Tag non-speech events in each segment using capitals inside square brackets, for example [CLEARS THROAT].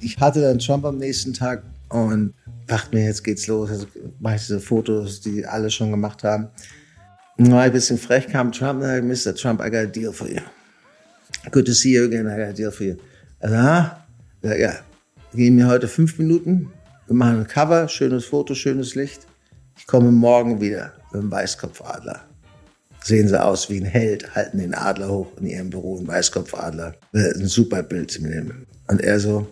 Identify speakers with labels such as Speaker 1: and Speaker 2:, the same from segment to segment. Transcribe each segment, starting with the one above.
Speaker 1: Ich hatte dann Trump am nächsten Tag und dachte mir, jetzt geht's los. Also mache ich diese Fotos, die alle schon gemacht haben. War ein bisschen frech, kam Trump, und Mr. Trump, I got a deal for you. Good to see you again, I got a deal for you. Also, ah, ja, ja. Geben mir heute fünf Minuten, wir machen ein Cover, schönes Foto, schönes Licht. Ich komme morgen wieder mit dem Weißkopfadler. Sehen sie aus wie ein Held, halten den Adler hoch in ihrem Büro, ein Weißkopfadler. Ein super Bild zu nehmen. Und er so,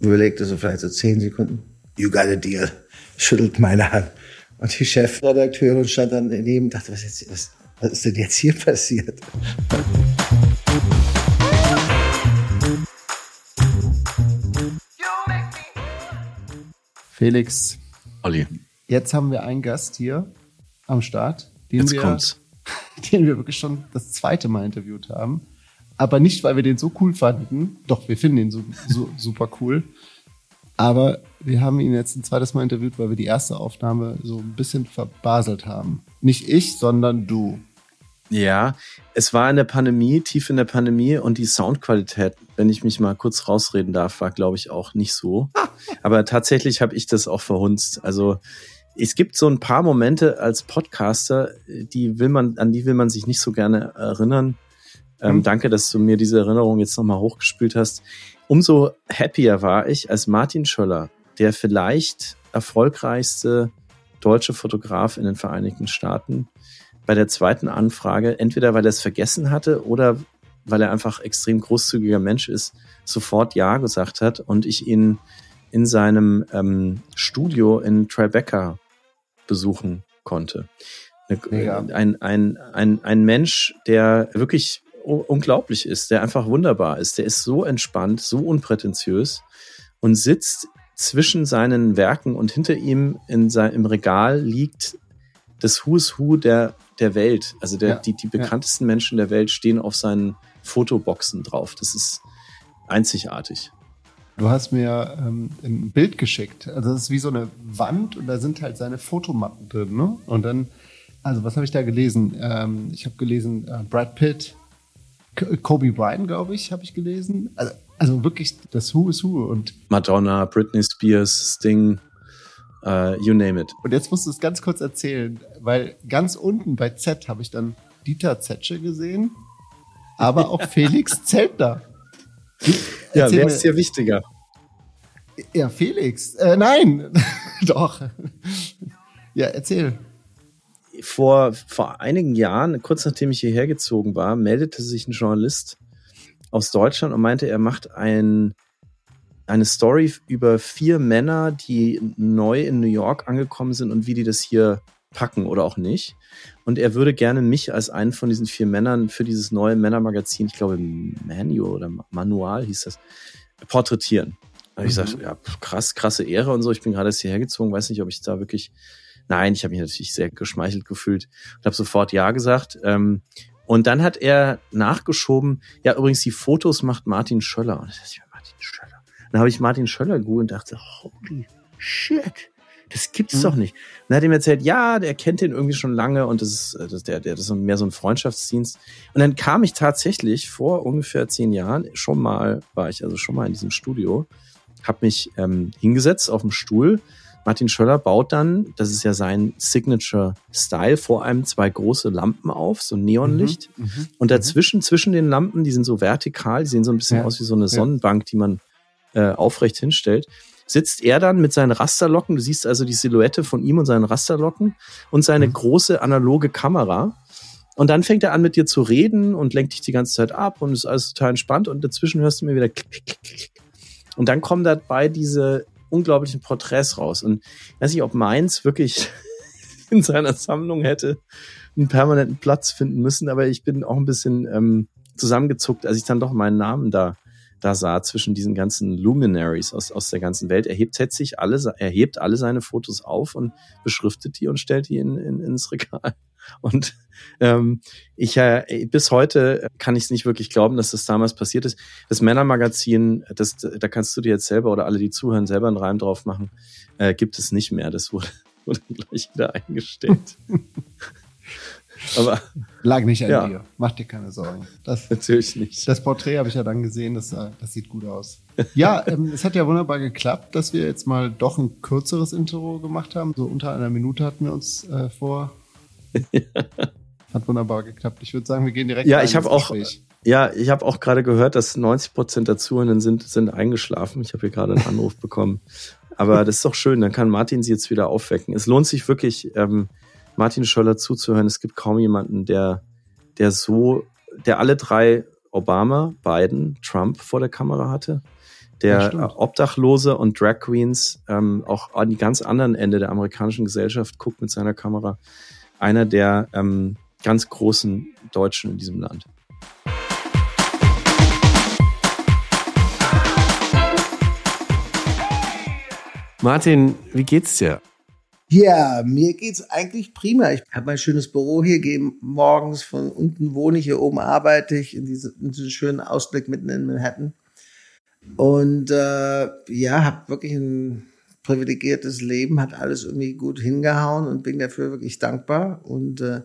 Speaker 1: überlegte so vielleicht so zehn Sekunden, you got a deal, schüttelt meine Hand. Und die Chefredakteurin stand dann daneben und dachte, was, jetzt, was, was ist denn jetzt hier passiert?
Speaker 2: Felix.
Speaker 3: Olli.
Speaker 2: Jetzt haben wir einen Gast hier am Start, den,
Speaker 3: jetzt
Speaker 2: wir,
Speaker 3: kommt's. [LAUGHS]
Speaker 2: den wir wirklich schon das zweite Mal interviewt haben. Aber nicht, weil wir den so cool fanden. Doch, wir finden ihn so, so [LAUGHS] super cool. Aber wir haben ihn jetzt ein zweites Mal interviewt, weil wir die erste Aufnahme so ein bisschen verbaselt haben. Nicht ich, sondern du.
Speaker 3: Ja, es war in der Pandemie, tief in der Pandemie und die Soundqualität, wenn ich mich mal kurz rausreden darf, war, glaube ich, auch nicht so. [LAUGHS] Aber tatsächlich habe ich das auch verhunzt. Also es gibt so ein paar Momente als Podcaster, die will man, an die will man sich nicht so gerne erinnern. Ähm, mhm. Danke, dass du mir diese Erinnerung jetzt nochmal hochgespielt hast. Umso happier war ich, als Martin Schöller, der vielleicht erfolgreichste deutsche Fotograf in den Vereinigten Staaten, bei der zweiten Anfrage, entweder weil er es vergessen hatte oder weil er einfach extrem großzügiger Mensch ist, sofort Ja gesagt hat und ich ihn in seinem ähm, Studio in Tribeca besuchen konnte. Ja. Ein, ein, ein, ein Mensch, der wirklich unglaublich ist, der einfach wunderbar ist. Der ist so entspannt, so unprätentiös und sitzt zwischen seinen Werken und hinter ihm in sein, im Regal liegt das Who's Who der, der Welt. Also der, ja, die, die bekanntesten ja. Menschen der Welt stehen auf seinen Fotoboxen drauf. Das ist einzigartig.
Speaker 2: Du hast mir ähm, ein Bild geschickt. Also das ist wie so eine Wand und da sind halt seine Fotomappen drin. Ne? Und dann, also was habe ich da gelesen? Ähm, ich habe gelesen äh, Brad Pitt, Kobe Bryant, glaube ich, habe ich gelesen. Also, also, wirklich das Who is Who und
Speaker 3: Madonna, Britney Spears, Sting, uh, you name it.
Speaker 2: Und jetzt musst du es ganz kurz erzählen, weil ganz unten bei Z habe ich dann Dieter Zetsche gesehen, aber auch [LAUGHS] Felix Zeltner.
Speaker 3: Ja, wer ist hier wichtiger?
Speaker 2: Ja, Felix. Äh, nein, [LAUGHS] doch. Ja, erzähl
Speaker 3: vor, vor einigen Jahren, kurz nachdem ich hierher gezogen war, meldete sich ein Journalist aus Deutschland und meinte, er macht ein, eine Story über vier Männer, die neu in New York angekommen sind und wie die das hier packen oder auch nicht. Und er würde gerne mich als einen von diesen vier Männern für dieses neue Männermagazin, ich glaube Manual oder Manual hieß das, porträtieren. Und ich mhm. sagte, ja, krass, krasse Ehre und so. Ich bin gerade jetzt hierher gezogen, weiß nicht, ob ich da wirklich Nein, ich habe mich natürlich sehr geschmeichelt gefühlt und habe sofort Ja gesagt. Ähm, und dann hat er nachgeschoben, ja, übrigens, die Fotos macht Martin Schöller. Und ist ja Martin Schöller. Dann habe ich Martin Schöller gegoogelt und dachte, holy shit, das gibt's mhm. doch nicht. Und dann hat er mir erzählt, ja, der kennt den irgendwie schon lange und das ist, äh, das, der, der, das ist mehr so ein Freundschaftsdienst. Und dann kam ich tatsächlich vor ungefähr zehn Jahren, schon mal, war ich also schon mal in diesem Studio, habe mich ähm, hingesetzt auf dem Stuhl Martin Schöller baut dann, das ist ja sein Signature-Style, vor allem zwei große Lampen auf, so Neonlicht. Mhm, mhm, und dazwischen, zwischen den Lampen, die sind so vertikal, die sehen so ein bisschen ja, aus wie so eine Sonnenbank, die man äh, aufrecht hinstellt, sitzt er dann mit seinen Rasterlocken, du siehst also die Silhouette von ihm und seinen Rasterlocken und seine mhm. große analoge Kamera. Und dann fängt er an mit dir zu reden und lenkt dich die ganze Zeit ab und ist alles total entspannt und dazwischen hörst du mir wieder klick, klick, klick. Und dann kommen dabei diese unglaublichen Porträts raus. Und ich weiß nicht, ob meins wirklich [LAUGHS] in seiner Sammlung hätte einen permanenten Platz finden müssen, aber ich bin auch ein bisschen ähm, zusammengezuckt, als ich dann doch meinen Namen da da sah zwischen diesen ganzen Luminaries aus, aus der ganzen Welt. Er hebt sich alle, er alle seine Fotos auf und beschriftet die und stellt die in, in, ins Regal. [LAUGHS] Und ähm, ich äh, bis heute kann ich es nicht wirklich glauben, dass das damals passiert ist. Das Männermagazin, das, da kannst du dir jetzt selber oder alle, die zuhören, selber einen Reim drauf machen, äh, gibt es nicht mehr. Das wurde, [LAUGHS] wurde gleich wieder eingestellt. [LAUGHS]
Speaker 4: Aber
Speaker 2: Lag nicht an
Speaker 4: Ja.
Speaker 2: dir. Mach dir keine Sorgen. Das,
Speaker 4: natürlich nicht.
Speaker 2: das Porträt habe ich ja dann gesehen, das, äh, das sieht gut aus. Ja, ähm, es hat ja wunderbar geklappt, dass wir jetzt mal doch ein kürzeres Intro gemacht haben. So unter einer Minute hatten wir uns äh, vor. [LAUGHS] Hat wunderbar geklappt. Ich würde sagen, wir gehen direkt
Speaker 4: Ja, ich habe auch, ja, ich habe auch gerade gehört, dass 90 Prozent der Zuhörenden sind, sind eingeschlafen. Ich habe hier gerade einen Anruf bekommen. Aber das ist doch schön, dann kann Martin sie jetzt wieder aufwecken. Es lohnt sich wirklich, ähm, Martin Schöller zuzuhören. Es gibt kaum jemanden, der, der so, der alle drei Obama, Biden, Trump vor der Kamera hatte.
Speaker 2: Ja,
Speaker 4: Der äh, Obdachlose und Drag Queens ähm, auch an die ganz anderen Ende der amerikanischen Gesellschaft guckt mit seiner Kamera. Einer der ähm, ganz großen Deutschen in diesem Land. Martin, wie geht's dir?
Speaker 1: Ja, mir geht's eigentlich prima. Ich habe mein schönes Büro hier, gehe morgens von unten wohne ich, hier oben arbeite ich in, diese, in diesem schönen Ausblick mitten in Manhattan. Und äh, ja, habe wirklich ein privilegiertes Leben, hat alles irgendwie gut hingehauen und bin dafür wirklich dankbar. Und äh,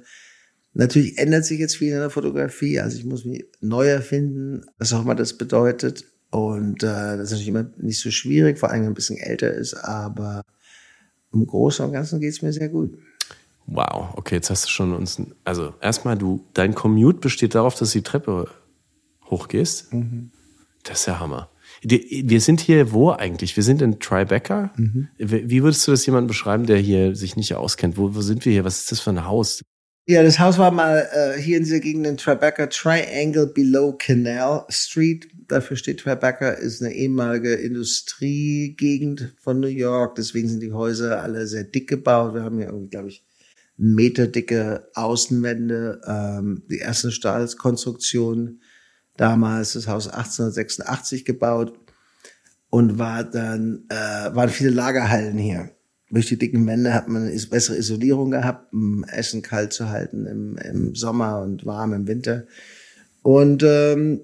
Speaker 1: natürlich ändert sich jetzt viel in der Fotografie. Also ich muss mich neu erfinden, was auch immer das bedeutet. Und äh, das ist natürlich immer nicht so schwierig, vor allem wenn man ein bisschen älter ist, aber im Großen und Ganzen geht's mir sehr gut.
Speaker 3: Wow, okay, jetzt hast du schon uns. Also erstmal, du, dein Commute besteht darauf, dass du die Treppe hochgehst. Das ist ja Hammer. Wir sind hier wo eigentlich? Wir sind in Tribeca. Wie wie würdest du das jemandem beschreiben, der hier sich nicht auskennt? Wo, wo sind wir hier? Was ist das für ein Haus?
Speaker 1: Ja, das Haus war mal äh, hier in dieser Gegend in Tribeca, Triangle Below Canal Street. Dafür steht Tribeca, ist eine ehemalige Industriegegend von New York. Deswegen sind die Häuser alle sehr dick gebaut. Wir haben hier irgendwie, glaube ich, einen Meter dicke Außenwände. Ähm, die erste Stahlkonstruktion damals, das Haus 1886 gebaut und war dann, äh, waren viele Lagerhallen hier. Durch die dicken Wände hat man is- bessere Isolierung gehabt, um Essen kalt zu halten im, im Sommer und warm im Winter. Und ähm,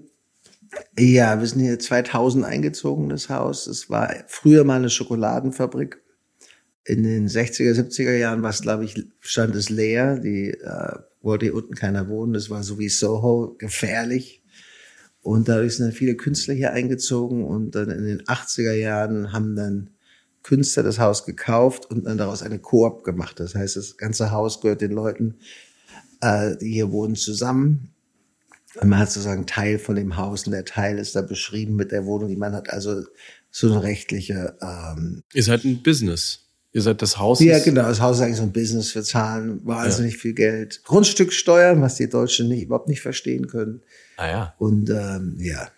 Speaker 1: ja, wir sind hier 2000 eingezogen, das Haus. Es war früher mal eine Schokoladenfabrik. In den 60er, 70er Jahren war es, glaube ich, stand es leer. Die äh, wollte hier unten keiner wohnen. Das war so wie Soho, gefährlich. Und dadurch sind dann viele Künstler hier eingezogen und dann in den 80er Jahren haben dann Künstler das Haus gekauft und dann daraus eine Koop gemacht. Das heißt, das ganze Haus gehört den Leuten, äh, die hier wohnen, zusammen. Und man hat sozusagen Teil von dem Haus und der Teil ist da beschrieben mit der Wohnung, die man hat. Also so eine rechtliche, ähm,
Speaker 3: Ihr seid ein Business. Ihr seid das Haus.
Speaker 1: ja, genau. Das Haus ist eigentlich so ein Business. Wir zahlen wahnsinnig viel Geld. Grundstücksteuern, was die Deutschen nicht, überhaupt nicht verstehen können.
Speaker 3: Ah ja,
Speaker 1: Und ähm, ja,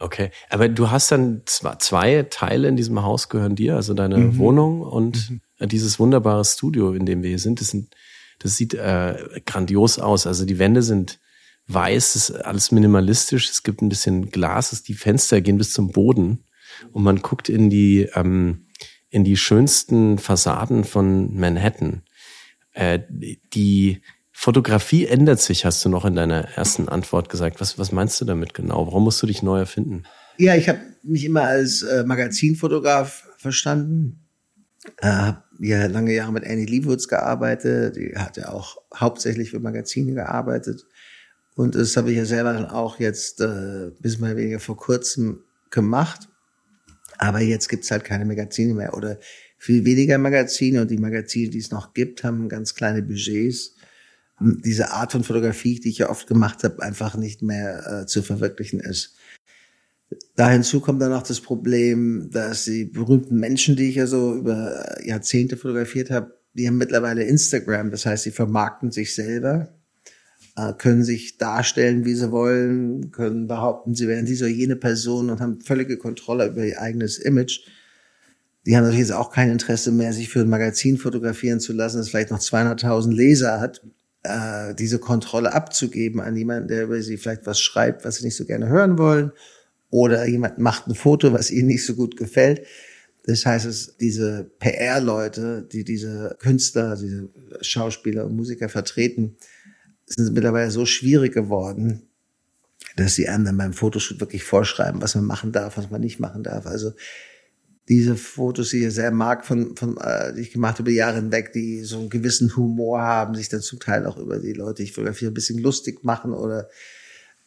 Speaker 3: okay. Aber du hast dann zwei, zwei Teile in diesem Haus gehören dir, also deine Wohnung und äh, dieses wunderbare Studio, in dem wir hier sind. Das, sind, das sieht äh, grandios aus. Also die Wände sind weiß, es ist alles minimalistisch. Es gibt ein bisschen Glas, die Fenster gehen bis zum Boden und man guckt in die ähm, in die schönsten Fassaden von Manhattan. Äh, die Fotografie ändert sich, hast du noch in deiner ersten Antwort gesagt. Was, was meinst du damit genau? Warum musst du dich neu erfinden?
Speaker 1: Ja, ich habe mich immer als äh, Magazinfotograf verstanden. Äh, habe ja lange Jahre mit Annie Leibovitz gearbeitet. Die hat ja auch hauptsächlich für Magazine gearbeitet. Und das habe ich ja selber dann auch jetzt äh, bis mal weniger vor kurzem gemacht. Aber jetzt gibt's halt keine Magazine mehr oder viel weniger Magazine. Und die Magazine, die es noch gibt, haben ganz kleine Budgets. Diese Art von Fotografie, die ich ja oft gemacht habe, einfach nicht mehr äh, zu verwirklichen ist. Da hinzu kommt dann noch das Problem, dass die berühmten Menschen, die ich ja so über Jahrzehnte fotografiert habe, die haben mittlerweile Instagram. Das heißt, sie vermarkten sich selber, äh, können sich darstellen, wie sie wollen, können behaupten, sie wären diese oder jene Person und haben völlige Kontrolle über ihr eigenes Image. Die haben natürlich jetzt auch kein Interesse mehr, sich für ein Magazin fotografieren zu lassen, das vielleicht noch 200.000 Leser hat, äh, diese Kontrolle abzugeben an jemanden, der über sie vielleicht was schreibt, was sie nicht so gerne hören wollen oder jemand macht ein Foto, was ihnen nicht so gut gefällt. Das heißt, es diese PR-Leute, die diese Künstler, diese Schauspieler und Musiker vertreten, sind mittlerweile so schwierig geworden, dass sie einem dann beim Fotoshoot wirklich vorschreiben, was man machen darf, was man nicht machen darf. Also diese Fotos, die ich sehr mag, von, von äh, die ich gemacht habe, Jahre hinweg, die so einen gewissen Humor haben, sich dann zum Teil auch über die Leute, die ich fotografiere, ein bisschen lustig machen oder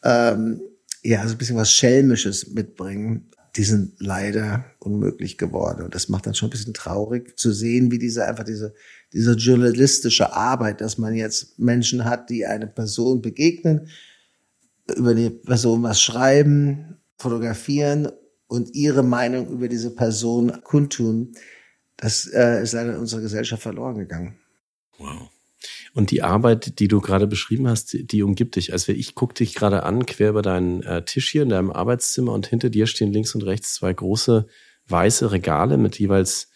Speaker 1: ähm, ja, so ein bisschen was Schelmisches mitbringen, die sind leider unmöglich geworden. Und das macht dann schon ein bisschen traurig zu sehen, wie diese einfach diese, diese journalistische Arbeit, dass man jetzt Menschen hat, die eine Person begegnen, über die Person was schreiben, fotografieren und ihre Meinung über diese Person kundtun, das äh, ist leider in unserer Gesellschaft verloren gegangen.
Speaker 3: Wow. Und die Arbeit, die du gerade beschrieben hast, die, umgibt dich. Also ich gucke dich gerade an, quer über deinen äh, Tisch hier in deinem Arbeitszimmer und hinter dir stehen links und rechts zwei große weiße Regale mit jeweils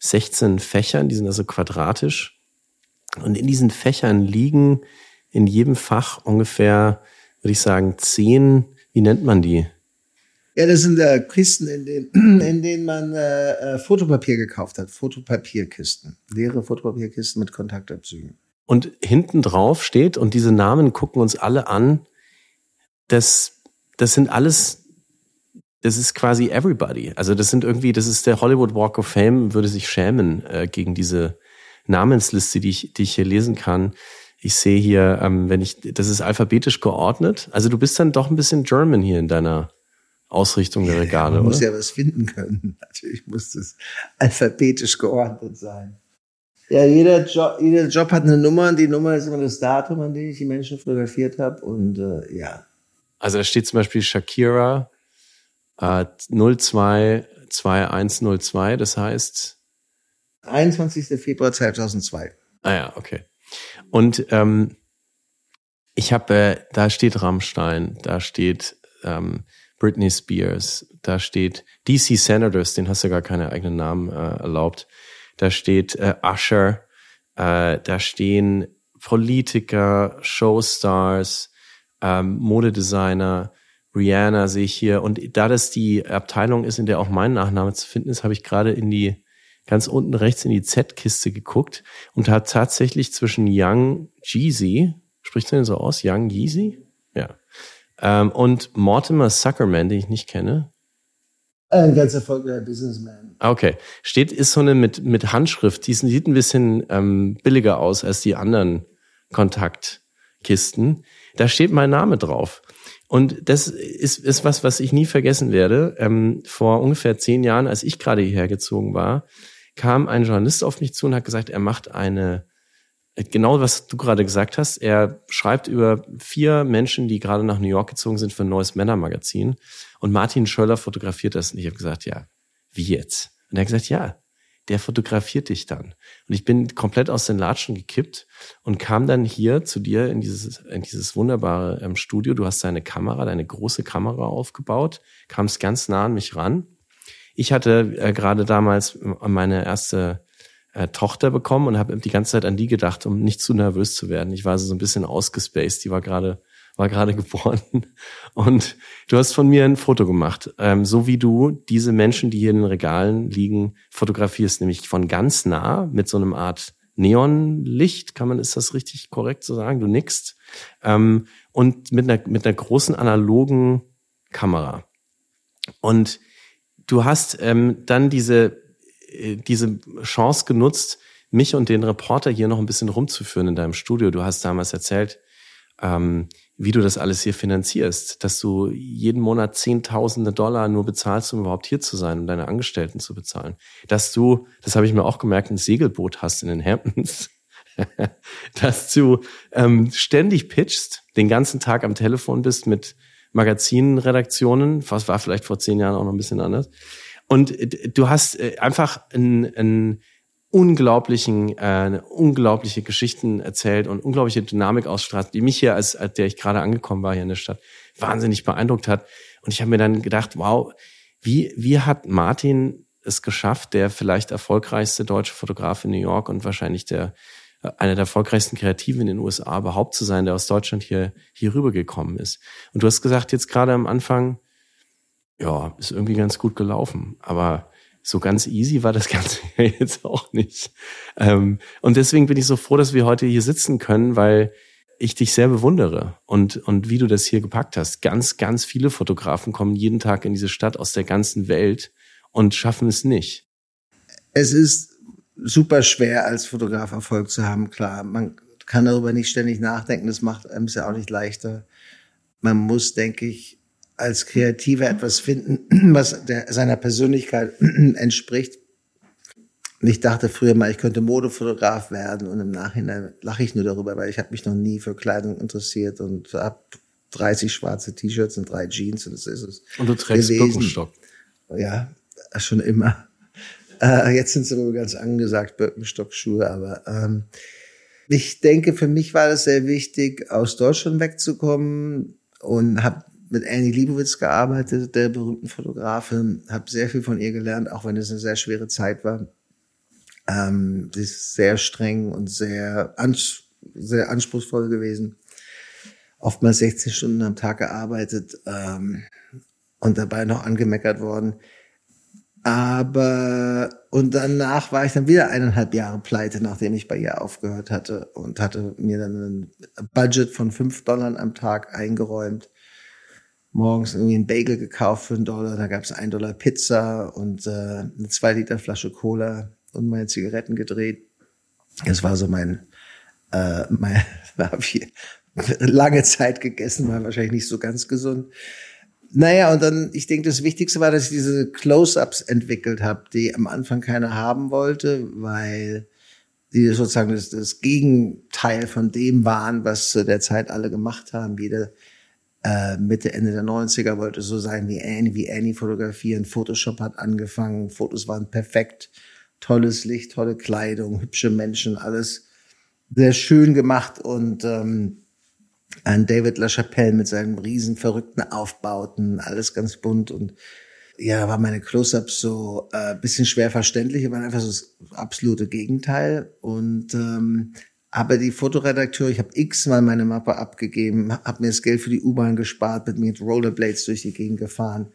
Speaker 3: 16 Fächern, die sind also quadratisch. Und in diesen Fächern liegen in jedem Fach ungefähr, würde ich sagen, zehn, wie nennt man die?
Speaker 1: Ja, das sind äh, Kisten, in denen, [CLEARS THROAT] in denen man äh, äh, Fotopapier gekauft hat. Fotopapierkisten. Leere Fotopapierkisten mit Kontaktabzügen.
Speaker 3: Und hinten drauf steht, und diese Namen gucken uns alle an, das, das sind alles, das ist quasi everybody. Also das sind irgendwie, das ist der Hollywood Walk of Fame, würde sich schämen äh, gegen diese Namensliste, die ich, die ich hier lesen kann. Ich sehe hier, ähm, wenn ich, das ist alphabetisch geordnet. Also du bist dann doch ein bisschen German hier in deiner Ausrichtung der Regale,
Speaker 1: ja, man
Speaker 3: oder?
Speaker 1: muss ja was finden können. [LAUGHS] Natürlich muss es alphabetisch geordnet sein. Ja, jeder Job, jeder Job hat eine Nummer und die Nummer ist immer das Datum, an dem ich die Menschen fotografiert habe. Und äh, ja.
Speaker 3: Also da steht zum Beispiel Shakira äh, 022102, das heißt
Speaker 1: 21. Februar 2002.
Speaker 3: Ah ja, okay. Und ähm, ich habe, äh, da steht Rammstein, da steht ähm, Britney Spears, da steht DC Senators, den hast du gar keine eigenen Namen äh, erlaubt. Da steht äh, Usher, äh, da stehen Politiker, Showstars, ähm, Modedesigner, Rihanna sehe ich hier. Und da das die Abteilung ist, in der auch mein Nachname zu finden ist, habe ich gerade in die ganz unten rechts in die Z-Kiste geguckt und hat tatsächlich zwischen Young Jeezy, spricht man den so aus? Young Yeezy? Ja. Ähm, und Mortimer Zuckerman, den ich nicht kenne.
Speaker 1: Ein ganz erfolgreicher Businessman.
Speaker 3: Okay. Steht, ist so eine mit, mit Handschrift. Die sieht ein bisschen ähm, billiger aus als die anderen Kontaktkisten. Da steht mein Name drauf. Und das ist, ist was, was ich nie vergessen werde. Ähm, vor ungefähr zehn Jahren, als ich gerade hierher gezogen war, kam ein Journalist auf mich zu und hat gesagt, er macht eine, genau was du gerade gesagt hast, er schreibt über vier Menschen, die gerade nach New York gezogen sind für ein neues Männermagazin. Und Martin Schöller fotografiert das. Und ich habe gesagt, ja, wie jetzt? Und er hat gesagt, ja, der fotografiert dich dann. Und ich bin komplett aus den Latschen gekippt und kam dann hier zu dir in dieses, in dieses wunderbare ähm, Studio. Du hast deine Kamera, deine große Kamera aufgebaut, kamst ganz nah an mich ran ich hatte äh, gerade damals meine erste äh, Tochter bekommen und habe die ganze Zeit an die gedacht, um nicht zu nervös zu werden. Ich war so ein bisschen ausgespaced, die war gerade war gerade [LAUGHS] geboren und du hast von mir ein Foto gemacht, ähm, so wie du diese Menschen, die hier in den Regalen liegen, fotografierst, nämlich von ganz nah mit so einem Art Neonlicht, kann man, ist das richtig korrekt zu sagen? Du nickst. Ähm, und mit einer, mit einer großen analogen Kamera. Und du hast ähm, dann diese, diese Chance genutzt, mich und den Reporter hier noch ein bisschen rumzuführen in deinem Studio. Du hast damals erzählt, ähm, wie du das alles hier finanzierst, dass du jeden Monat Zehntausende Dollar nur bezahlst, um überhaupt hier zu sein, um deine Angestellten zu bezahlen. Dass du, das habe ich mir auch gemerkt, ein Segelboot hast in den Hamptons. [LAUGHS] dass du ähm, ständig pitchst, den ganzen Tag am Telefon bist mit Magazinredaktionen, was war vielleicht vor zehn Jahren auch noch ein bisschen anders. Und du hast äh, einfach einen, unglaublichen, äh, eine unglaubliche Geschichten erzählt und unglaubliche Dynamik ausstrahlt, die mich hier, als, als der ich gerade angekommen war hier in der Stadt, wahnsinnig beeindruckt hat. Und ich habe mir dann gedacht, wow, wie, wie hat Martin es geschafft, der vielleicht erfolgreichste deutsche Fotograf in New York und wahrscheinlich der einer der erfolgreichsten Kreativen in den USA überhaupt zu sein, der aus Deutschland hier, hier rübergekommen ist. Und du hast gesagt, jetzt gerade am Anfang, ja, ist irgendwie ganz gut gelaufen. Aber so ganz easy war das [LAUGHS] Ganze jetzt auch nicht. Ähm, und deswegen bin ich so froh, dass wir heute hier sitzen können, weil ich dich sehr bewundere und, und wie du das hier gepackt hast. Ganz, ganz viele Fotografen kommen jeden Tag in diese Stadt aus der ganzen Welt und schaffen es nicht.
Speaker 1: Es ist super schwer, als Fotograf Erfolg zu haben, klar. Man kann darüber nicht ständig nachdenken, das macht einem es ja auch nicht leichter. Man muss, denke ich, als Kreativer etwas finden, was der, seiner Persönlichkeit [CLEARS THROAT] entspricht. Und ich dachte früher mal, ich könnte Modefotograf werden und im Nachhinein lache ich nur darüber, weil ich habe mich noch nie für Kleidung interessiert und habe 30 schwarze T-Shirts und drei Jeans und das ist es.
Speaker 3: Und du trägst gewesen. Birkenstock.
Speaker 1: Ja, schon immer. Äh, jetzt sind sie aber ganz angesagt, Birkenstock-Schuhe, aber ähm, ich denke, für mich war das sehr wichtig, aus Deutschland wegzukommen und habe mit Annie Liebowitz gearbeitet, der berühmten Fotografin, habe sehr viel von ihr gelernt, auch wenn es eine sehr schwere Zeit war. Ähm, sie ist sehr streng und sehr, ans sehr anspruchsvoll gewesen. Oftmals 16 Stunden am Tag gearbeitet ähm, und dabei noch angemeckert worden. Aber und danach war ich dann wieder eineinhalb Jahre pleite, nachdem ich bei ihr aufgehört hatte und hatte mir dann ein Budget von fünf Dollar am Tag eingeräumt. Morgens irgendwie ein Bagel gekauft für einen Dollar, da gab es ein Dollar Pizza und äh, eine zwei Liter Flasche Cola und meine Zigaretten gedreht. Das war so mein, äh, [LAUGHS] mein habe ich lange Zeit gegessen, war wahrscheinlich nicht so ganz gesund. Naja, und dann, ich denke, das Wichtigste war, dass ich diese Close-ups entwickelt habe, die am Anfang keiner haben wollte, weil die sozusagen das, das Gegenteil von dem waren, was zu der Zeit alle gemacht haben. Jeder äh, Mitte, Ende der 90er wollte so sein wie Annie, wie Annie fotografieren. Photoshop hat angefangen, Fotos waren perfekt. Tolles Licht, tolle Kleidung, hübsche Menschen, alles sehr schön gemacht. Und ähm, ein David LaChapelle mit seinen riesen verrückten Aufbauten, alles ganz bunt. Und ja, war meine Close-ups so äh, bisschen schwer verständlich, waren einfach so das absolute Gegenteil. Und ähm, aber die Fotoredakteure, ich habe x-mal meine Mappe abgegeben, habe mir das Geld für die U-Bahn gespart, bin mit Rollerblades durch die Gegend gefahren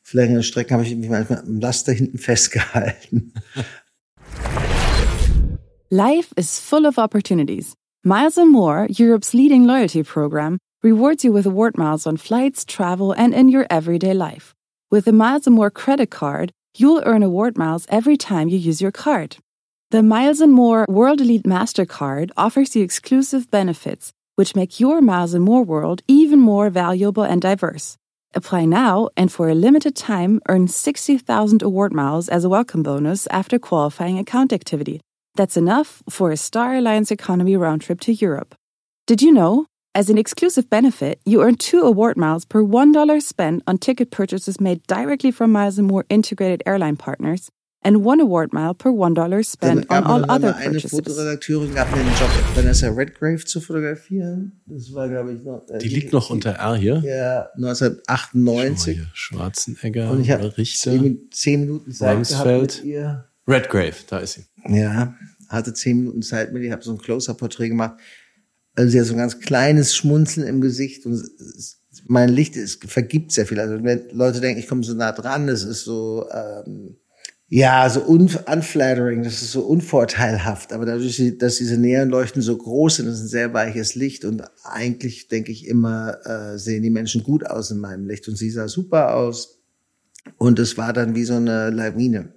Speaker 1: Für längere Strecken habe ich mich manchmal im Laster hinten [LAUGHS] festgehalten.
Speaker 5: Life is full of opportunities. Miles and More, Europe's leading loyalty program, rewards you with award miles on flights, travel, and in your everyday life. With the Miles and More credit card, you'll earn award miles every time you use your card. The Miles and More World Elite MasterCard offers you exclusive benefits, which make your Miles and More world even more valuable and diverse. Apply now and for a limited time earn 60,000 award miles as a welcome bonus after qualifying account activity. That's enough for a Star Alliance economy round trip to Europe. Did you know? As an exclusive benefit, you earn two award miles per $1 spent on ticket purchases made directly from Miles & More integrated airline partners and one award mile per $1 spent on all other
Speaker 1: eine
Speaker 5: purchases.
Speaker 1: Fotoredakteurin gab mir einen Job, Vanessa Redgrave zu fotografieren. Das war, glaube ich, noch. Äh,
Speaker 3: Die liegt noch unter R hier.
Speaker 1: Ja, 1998.
Speaker 3: Hier, Schwarzenegger,
Speaker 1: Und ich habe
Speaker 3: Richter,
Speaker 1: zehn, zehn Minuten Zeit gehabt
Speaker 3: Rumsfeld.
Speaker 1: mit ihr.
Speaker 3: Redgrave, da ist sie.
Speaker 1: Ja, hatte zehn Minuten Zeit mit ihr, habe so ein Close-Up-Porträt gemacht. Also sie hat so ein ganz kleines Schmunzeln im Gesicht und es- mein Licht ist, vergibt sehr viel. Also wenn Leute denken, ich komme so nah dran, das ist so ähm, ja so un unflattering, das ist so unvorteilhaft. Aber dadurch, dass diese Neonleuchten so groß sind, das ist ein sehr weiches Licht und eigentlich denke ich immer, äh, sehen die Menschen gut aus in meinem Licht und sie sah super aus und es war dann wie so eine Lawine.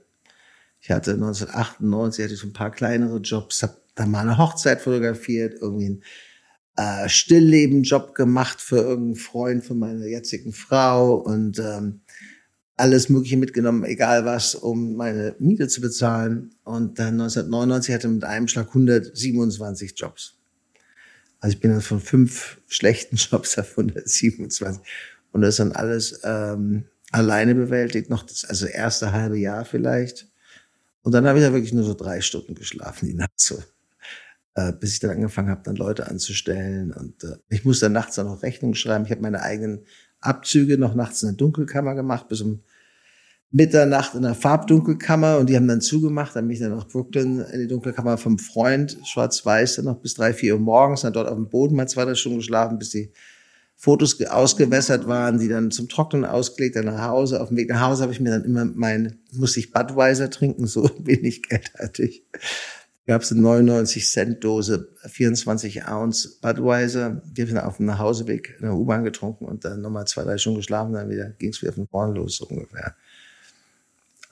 Speaker 1: Ich hatte 1998 hatte ich so ein paar kleinere Jobs, habe dann mal eine Hochzeit fotografiert, irgendwie einen äh, Stillleben-Job gemacht für irgendeinen Freund von meiner jetzigen Frau und ähm, alles Mögliche mitgenommen, egal was, um meine Miete zu bezahlen. Und dann 1999 hatte ich mit einem Schlag 127 Jobs. Also ich bin dann von fünf schlechten [LAUGHS] Jobs auf 127. Und das dann alles ähm, alleine bewältigt, noch das also erste halbe Jahr vielleicht. Und dann habe ich da wirklich nur so drei Stunden geschlafen die Nacht so. Äh, bis ich dann angefangen habe, dann Leute anzustellen. Und äh, ich musste dann nachts auch noch Rechnungen schreiben. Ich habe meine eigenen Abzüge noch nachts in der Dunkelkammer gemacht, bis um Mitternacht in der Farbdunkelkammer und die haben dann zugemacht. Dann bin ich dann nach Brooklyn in die Dunkelkammer vom Freund, schwarz-weiß, dann noch bis drei, vier Uhr morgens, dann dort auf dem Boden mal zwei, drei Stunden geschlafen, bis die Fotos ge- ausgewässert waren, die dann zum Trocknen ausgelegt, dann nach Hause. Auf dem Weg nach Hause habe ich mir dann immer mein, musste ich Budweiser trinken, [LAUGHS] so wenig Geld hatte ich. Gab es eine 99 Cent Dose, 24 Ounce Budweiser. Ich dann auf dem Nachhauseweg in der U-Bahn getrunken und dann nochmal zwei, drei Stunden geschlafen, dann wieder ging es wieder von vorne los ungefähr.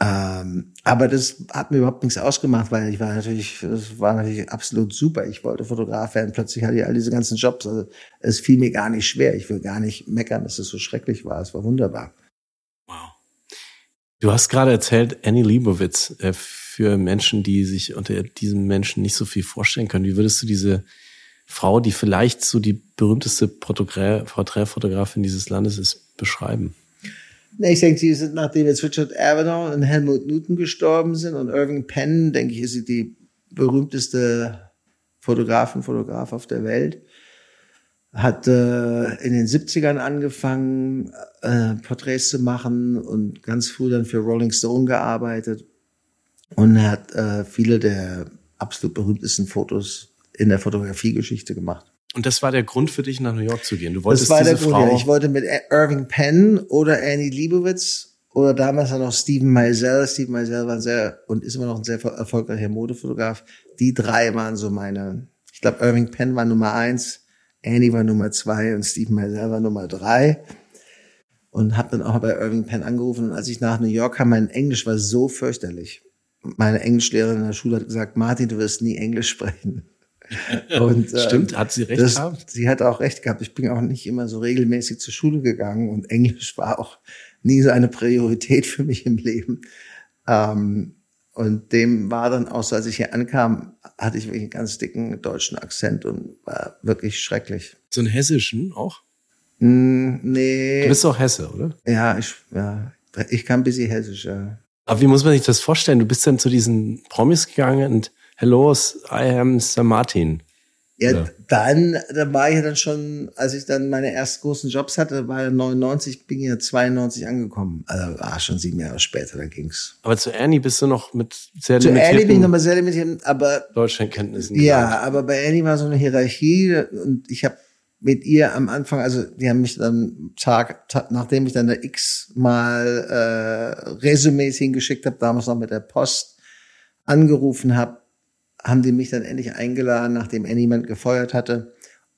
Speaker 1: Ähm, aber das hat mir überhaupt nichts ausgemacht, weil ich war natürlich, das war natürlich absolut super. Ich wollte Fotograf werden. Plötzlich hatte ich all diese ganzen Jobs. Also es fiel mir gar nicht schwer. Ich will gar nicht meckern, dass es so schrecklich war. Es war wunderbar.
Speaker 3: Wow. Du hast gerade erzählt, Annie Leibovitz, äh, für Menschen, die sich unter diesem Menschen nicht so viel vorstellen können. Wie würdest du diese Frau, die vielleicht so die berühmteste Porträtfotografin dieses Landes ist, beschreiben?
Speaker 1: Ich denke, sie sind, nachdem jetzt Richard Avedon und Helmut Newton gestorben sind und Irving Penn, denke ich, ist sie die berühmteste Fotografin, Fotograf auf der Welt. Hat äh, in den 70ern angefangen, äh, Porträts zu machen und ganz früh dann für Rolling Stone gearbeitet. Und er hat äh, viele der absolut berühmtesten Fotos in der Fotografiegeschichte gemacht.
Speaker 3: Und das war der Grund für dich, nach New York zu gehen. Du wolltest
Speaker 1: das war der Grund,
Speaker 3: Frau.
Speaker 1: ja. Ich wollte mit Irving Penn oder Annie Leibovitz oder damals dann noch Steven Meisel. Steven Meisel war ein sehr und ist immer noch ein sehr erfolgreicher Modefotograf. Die drei waren so meine. Ich glaube, Irving Penn war Nummer eins, Annie war Nummer zwei und Steven Meisel war Nummer drei. Und habe dann auch bei Irving Penn angerufen. Und als ich nach New York kam, mein Englisch war so fürchterlich. Meine Englischlehrerin in der Schule hat gesagt, Martin, du wirst nie Englisch sprechen. [LAUGHS]
Speaker 3: Und, Stimmt, hat sie recht
Speaker 1: das,
Speaker 3: gehabt?
Speaker 1: Sie hat auch recht gehabt. Ich bin auch nicht immer so regelmäßig zur Schule gegangen und Englisch war auch nie so eine Priorität für mich im Leben. Ähm, und dem war dann auch so, als ich hier ankam, hatte ich wirklich einen ganz dicken deutschen Akzent und war wirklich schrecklich.
Speaker 3: So einen hessischen auch?
Speaker 1: Mm, nee.
Speaker 3: Du bist doch Hesse, oder?
Speaker 1: Ja, ich, ja, ich kann ein bisschen hessisch, ja.
Speaker 3: Aber wie muss man sich das vorstellen? Du bist dann zu diesen Promis gegangen und Hello, I am Sir Martin.
Speaker 1: Ja, ja, dann, da war ich ja dann schon, als ich dann meine ersten großen Jobs hatte, war ja 99, bin ja 92 angekommen. Also war schon sieben Jahre später, da ging's.
Speaker 3: Aber zu Annie bist du noch mit sehr
Speaker 1: Zu Annie bin ich noch mal sehr limitiert, aber
Speaker 3: Deutschlandkenntnissen.
Speaker 1: Ja,
Speaker 3: gelangt.
Speaker 1: aber bei Annie war so eine Hierarchie und ich habe mit ihr am Anfang, also die haben mich dann Tag, Tag nachdem ich dann da x mal äh, Resümees hingeschickt habe, damals noch mit der Post angerufen habe, haben die mich dann endlich eingeladen, nachdem niemand gefeuert hatte.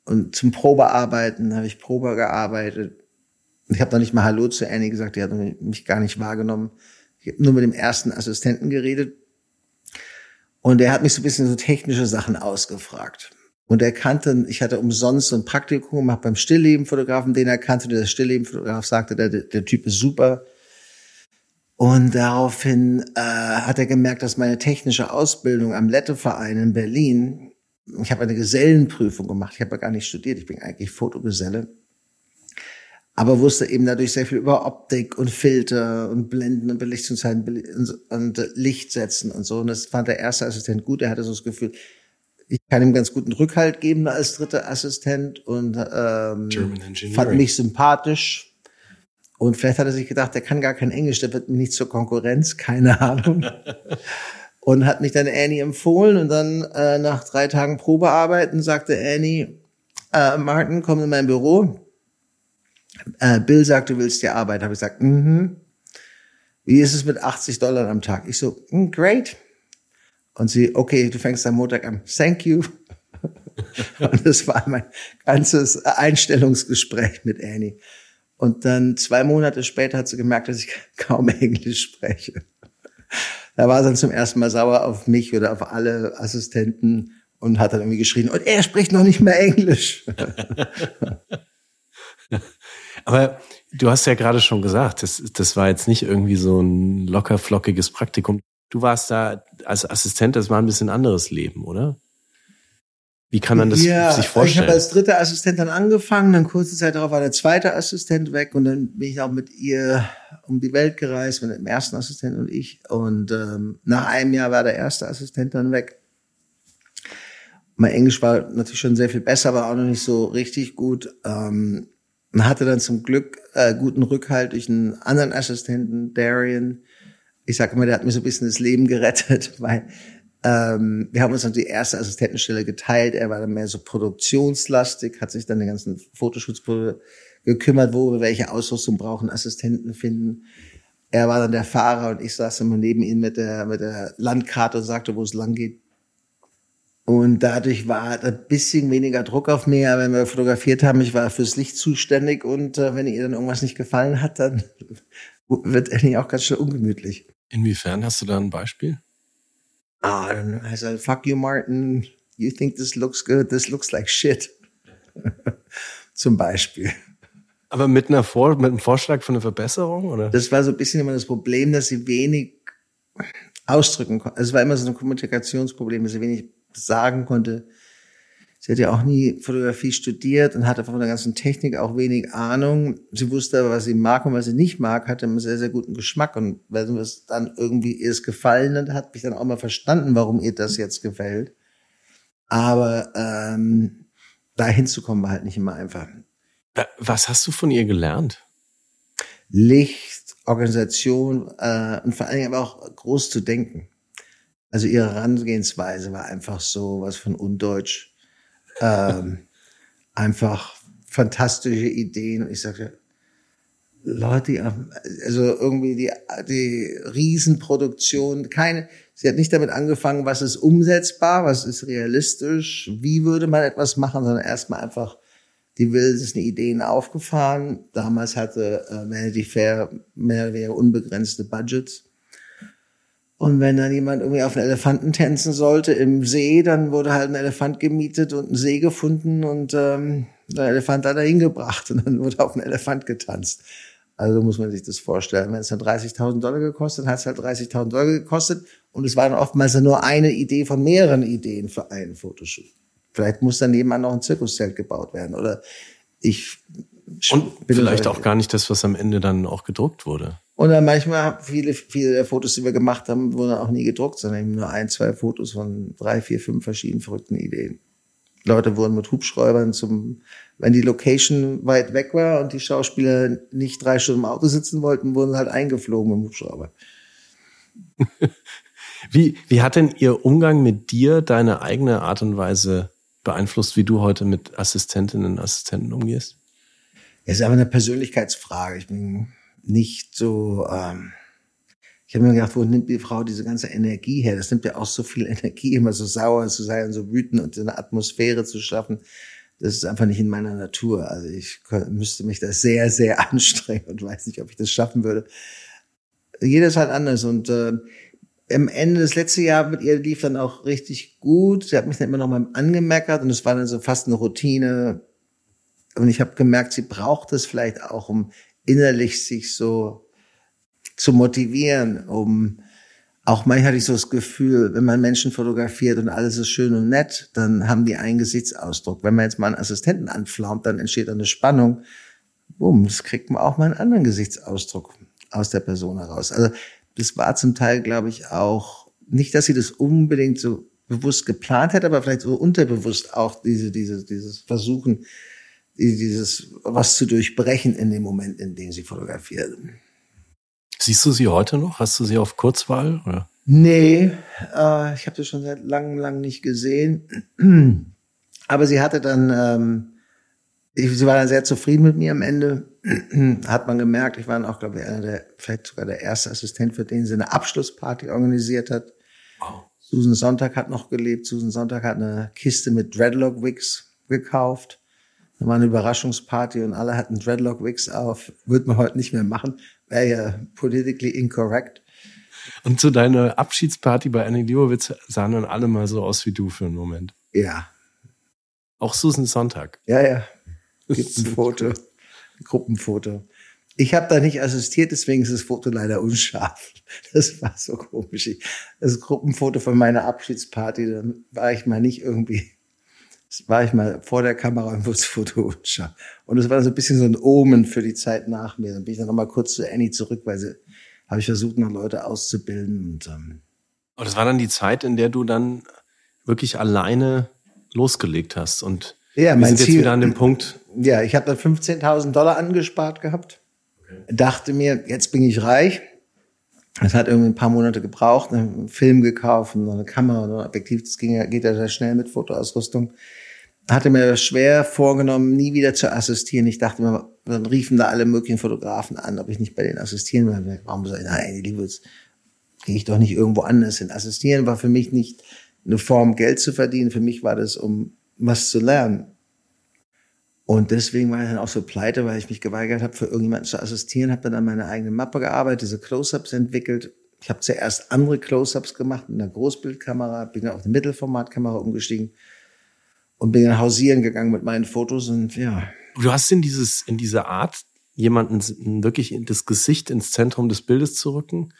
Speaker 1: Und zum Probearbeiten habe ich Probe gearbeitet. Ich habe noch nicht mal Hallo zu Annie gesagt, die hat mich gar nicht wahrgenommen. Ich habe nur mit dem ersten Assistenten geredet. Und er hat mich so ein bisschen so technische Sachen ausgefragt. Und er kannte, ich hatte umsonst so ein Praktikum gemacht beim Stilllebenfotografen, den er kannte. Der Stilllebenfotograf sagte, der, der Typ ist super. Und daraufhin äh, hat er gemerkt, dass meine technische Ausbildung am Letteverein in Berlin, ich habe eine Gesellenprüfung gemacht, ich habe ja gar nicht studiert, ich bin eigentlich Fotogeselle, aber wusste eben dadurch sehr viel über Optik und Filter und Blenden und Belichtungszeiten und Licht setzen und so. Und das fand der erste Assistent gut. Er hatte so das Gefühl, ich kann ihm ganz guten Rückhalt geben als dritter Assistent und ähm, fand mich sympathisch. Und vielleicht hat er sich gedacht, der kann gar kein Englisch, der wird mir nicht zur Konkurrenz, [LAUGHS] keine Ahnung. und hat mich dann Annie empfohlen und dann äh, nach drei Tagen Probearbeiten sagte Annie, äh, Martin, komm in mein Büro. Äh, Bill sagt, du willst hier arbeiten. Habe ich gesagt, mhm. Wie ist es mit 80 Dollar am Tag? Ich so, mm, great. Und sie, okay, du fängst am Montag an. Thank you. [LAUGHS] und das war mein ganzes Einstellungsgespräch mit Annie. Und dann zwei Monate später hat sie gemerkt, dass ich [LAUGHS] kaum Englisch spreche. Da war sie dann zum ersten Mal sauer auf mich oder auf alle Assistenten und hat dann irgendwie geschrien, und er spricht noch nicht mehr Englisch. [LAUGHS]
Speaker 3: Aber du hast ja gerade schon gesagt, das, das war jetzt nicht irgendwie so ein locker flockiges Praktikum. Du warst da als Assistent, das war ein bisschen anderes Leben, oder? Wie kann man das
Speaker 1: ja,
Speaker 3: sich vorstellen?
Speaker 1: Ich habe als dritter Assistent dann angefangen, dann kurze Zeit darauf war der zweite Assistent weg und dann bin ich auch mit ihr um die Welt gereist, mit dem ersten Assistenten und ich. Und ähm, nach einem Jahr war der erste Assistent dann weg. Mein Englisch war natürlich schon sehr viel besser, aber auch noch nicht so richtig gut. Ähm, und hatte dann zum Glück äh, guten Rückhalt durch einen anderen Assistenten, Darian. Ich sage immer, der hat mir so ein bisschen das Leben gerettet, [LAUGHS] weil ähm, wir haben uns dann die erste Assistentenstelle geteilt. Er war dann mehr so produktionslastig, hat sich dann den ganzen Fotoschutz gekümmert, wo wir welche Ausrüstung brauchen, Assistenten finden. Er war dann der Fahrer und ich saß immer neben ihm mit der, mit der Landkarte und sagte, wo es lang geht. Und dadurch war ein bisschen weniger Druck auf mir, wenn wir fotografiert haben. Ich war fürs Licht zuständig und äh, wenn ihr dann irgendwas nicht gefallen hat, dann wird Annie auch ganz schön ungemütlich.
Speaker 3: Inwiefern hast du da ein Beispiel?
Speaker 1: Ah, know. I said, fuck you, Martin. You think this looks good? This looks like shit. [LAUGHS] Zum Beispiel.
Speaker 3: Aber mit einer Vor mit einem Vorschlag von einer Verbesserung, oder?
Speaker 1: Das war so ein bisschen immer das Problem, dass sie wenig ausdrücken konnte. Also es war immer so ein Kommunikationsproblem, dass sie wenig sagen konnte. Sie hat ja auch nie Fotografie studiert und hatte von der ganzen Technik auch wenig Ahnung. Sie wusste aber, was sie mag und was sie nicht mag, hatte einen sehr, sehr guten Geschmack. Und wenn es dann irgendwie ihr es gefallen hat, hat mich dann auch mal verstanden, warum ihr das jetzt gefällt. Aber ähm, da hinzukommen war halt nicht immer einfach.
Speaker 3: Was hast du von ihr gelernt?
Speaker 1: Licht, Organisation äh, und vor allen Dingen aber auch groß zu denken. Also ihre Herangehensweise war einfach so was von undeutsch. Ähm, einfach fantastische Ideen. Und ich sagte, Leute, also irgendwie die, die Riesenproduktion, keine, sie hat nicht damit angefangen, was ist umsetzbar, was ist realistisch, wie würde man etwas machen, sondern erstmal einfach die wildesten Ideen aufgefahren. Damals hatte äh, Vanity Fair mehr oder weniger unbegrenzte Budgets. Und wenn dann jemand irgendwie auf einen Elefanten tänzen sollte im See, dann wurde halt ein Elefant gemietet und ein See gefunden und ähm, der Elefant hat da hingebracht und dann wurde auf einen Elefant getanzt. Also muss man sich das vorstellen. Wenn es dann 30.000 Dollar gekostet, hat es halt 30.000 Dollar gekostet und es war dann oftmals nur eine Idee von mehreren Ideen für einen Fotoshoot. Vielleicht muss dann nebenan noch ein Zirkuszelt gebaut werden oder ich
Speaker 3: und vielleicht auch gar nicht das, was am Ende dann auch gedruckt wurde.
Speaker 1: Und dann manchmal viele, viele der Fotos, die wir gemacht haben, wurden auch nie gedruckt, sondern nur ein, zwei Fotos von drei, vier, fünf verschiedenen verrückten Ideen. Leute wurden mit Hubschräubern zum, wenn die Location weit weg war und die Schauspieler nicht drei Stunden im Auto sitzen wollten, wurden halt eingeflogen mit dem Hubschrauber. [LAUGHS]
Speaker 3: wie, wie hat denn Ihr Umgang mit dir deine eigene Art und Weise beeinflusst, wie du heute mit Assistentinnen und Assistenten umgehst?
Speaker 1: Es ist aber eine Persönlichkeitsfrage. Ich bin nicht so, ähm, ich habe mir gedacht, wo nimmt die Frau diese ganze Energie her? Das nimmt ja auch so viel [LAUGHS] Energie, immer so sauer zu sein, so wütend und eine Atmosphäre zu schaffen. Das ist einfach nicht in meiner Natur. Also ich müsste mich da sehr, sehr [LAUGHS] anstrengen und weiß nicht, ob ich das schaffen würde. Jeder ist halt anders und äh, am Ende des letzten Jahr mit ihr lief dann auch richtig gut. Sie hat mich dann immer noch mal angemeckert und es war dann so fast eine Routine. Und ich habe gemerkt, sie braucht es vielleicht auch, um innerlich sich so zu motivieren, um auch manchmal hatte ich so das Gefühl, wenn man Menschen fotografiert und alles ist schön und nett, dann haben die einen Gesichtsausdruck. Wenn man jetzt mal einen Assistenten anflaumt, dann entsteht eine Spannung. Boom, das kriegt man auch mal einen anderen Gesichtsausdruck aus der Person heraus. Also das war zum Teil, glaube ich, auch nicht, dass sie das unbedingt so bewusst geplant hätte, aber vielleicht so unterbewusst auch diese, diese, dieses Versuchen, dieses was zu durchbrechen in dem Moment, in dem sie fotografiert.
Speaker 3: Siehst du sie heute noch? Hast du sie auf Kurzwahl? Oder?
Speaker 1: Nee, äh, ich habe sie schon seit langem, lang nicht gesehen. [CLEARS THROAT] Aber sie hatte dann, ähm, ich, sie war dann sehr zufrieden mit mir am Ende. [CLEARS THROAT] Hat man gemerkt, ich war dann auch, glaube ich, einer der, vielleicht sogar der erste Assistent, für den sie eine Abschlussparty organisiert hat. Wow. Susan Sonntag hat noch gelebt. Susan Sonntag hat eine Kiste mit Dreadlock-Wigs gekauft. Da war eine Überraschungsparty und alle hatten Dreadlock-Wigs auf. Würde man heute nicht mehr machen. Wäre ja politically incorrect.
Speaker 3: Und zu deiner Abschiedsparty bei Annie Liebowitz sahen dann alle mal so aus wie du für einen Moment.
Speaker 1: Ja.
Speaker 3: Auch Susan Sonntag.
Speaker 1: Ja, ja. [LAUGHS] Gibt ein Foto. Ein Gruppenfoto. Ich habe da nicht assistiert, deswegen ist das Foto leider unscharf. Das war so komisch. Das Gruppenfoto von meiner Abschiedsparty, da war ich mal nicht irgendwie war ich mal vor der Kamera und wurde Foto Und es war so ein bisschen so ein Omen für die Zeit nach mir. Dann bin ich dann nochmal kurz zu Annie zurück, weil sie habe ich versucht, noch Leute auszubilden. Und, ähm,
Speaker 3: und das war dann die Zeit, in der du dann wirklich alleine losgelegt hast. Und
Speaker 1: ja,
Speaker 3: wir sind
Speaker 1: Ziel,
Speaker 3: jetzt wieder an dem Punkt.
Speaker 1: Ja, ich habe dann 15.000 Dollar angespart gehabt. Okay. Dachte mir, jetzt bin ich reich. Es hat irgendwie ein paar Monate gebraucht, einen Film gekauft, eine Kamera, ein Objektiv. Das ging, geht ja sehr schnell mit Fotoausrüstung hatte mir schwer vorgenommen, nie wieder zu assistieren. Ich dachte mir, dann riefen da alle möglichen Fotografen an, ob ich nicht bei denen assistieren will. Warum soll ich, nein, liebe, gehe ich doch nicht irgendwo anders hin. Assistieren war für mich nicht eine Form, Geld zu verdienen. Für mich war das, um was zu lernen. Und deswegen war ich dann auch so pleite, weil ich mich geweigert habe, für irgendjemanden zu assistieren, habe dann an meiner eigenen Mappe gearbeitet, diese Close-Ups entwickelt, Ich habe zuerst andere Close-ups gemacht mit einer Großbildkamera, bin dann auf eine Mittelformatkamera umgestiegen und bin dann hausieren gegangen mit meinen Fotos und ja.
Speaker 3: Du hast in dieses, in diese Art, jemanden wirklich das Gesicht ins Zentrum des Bildes zu rücken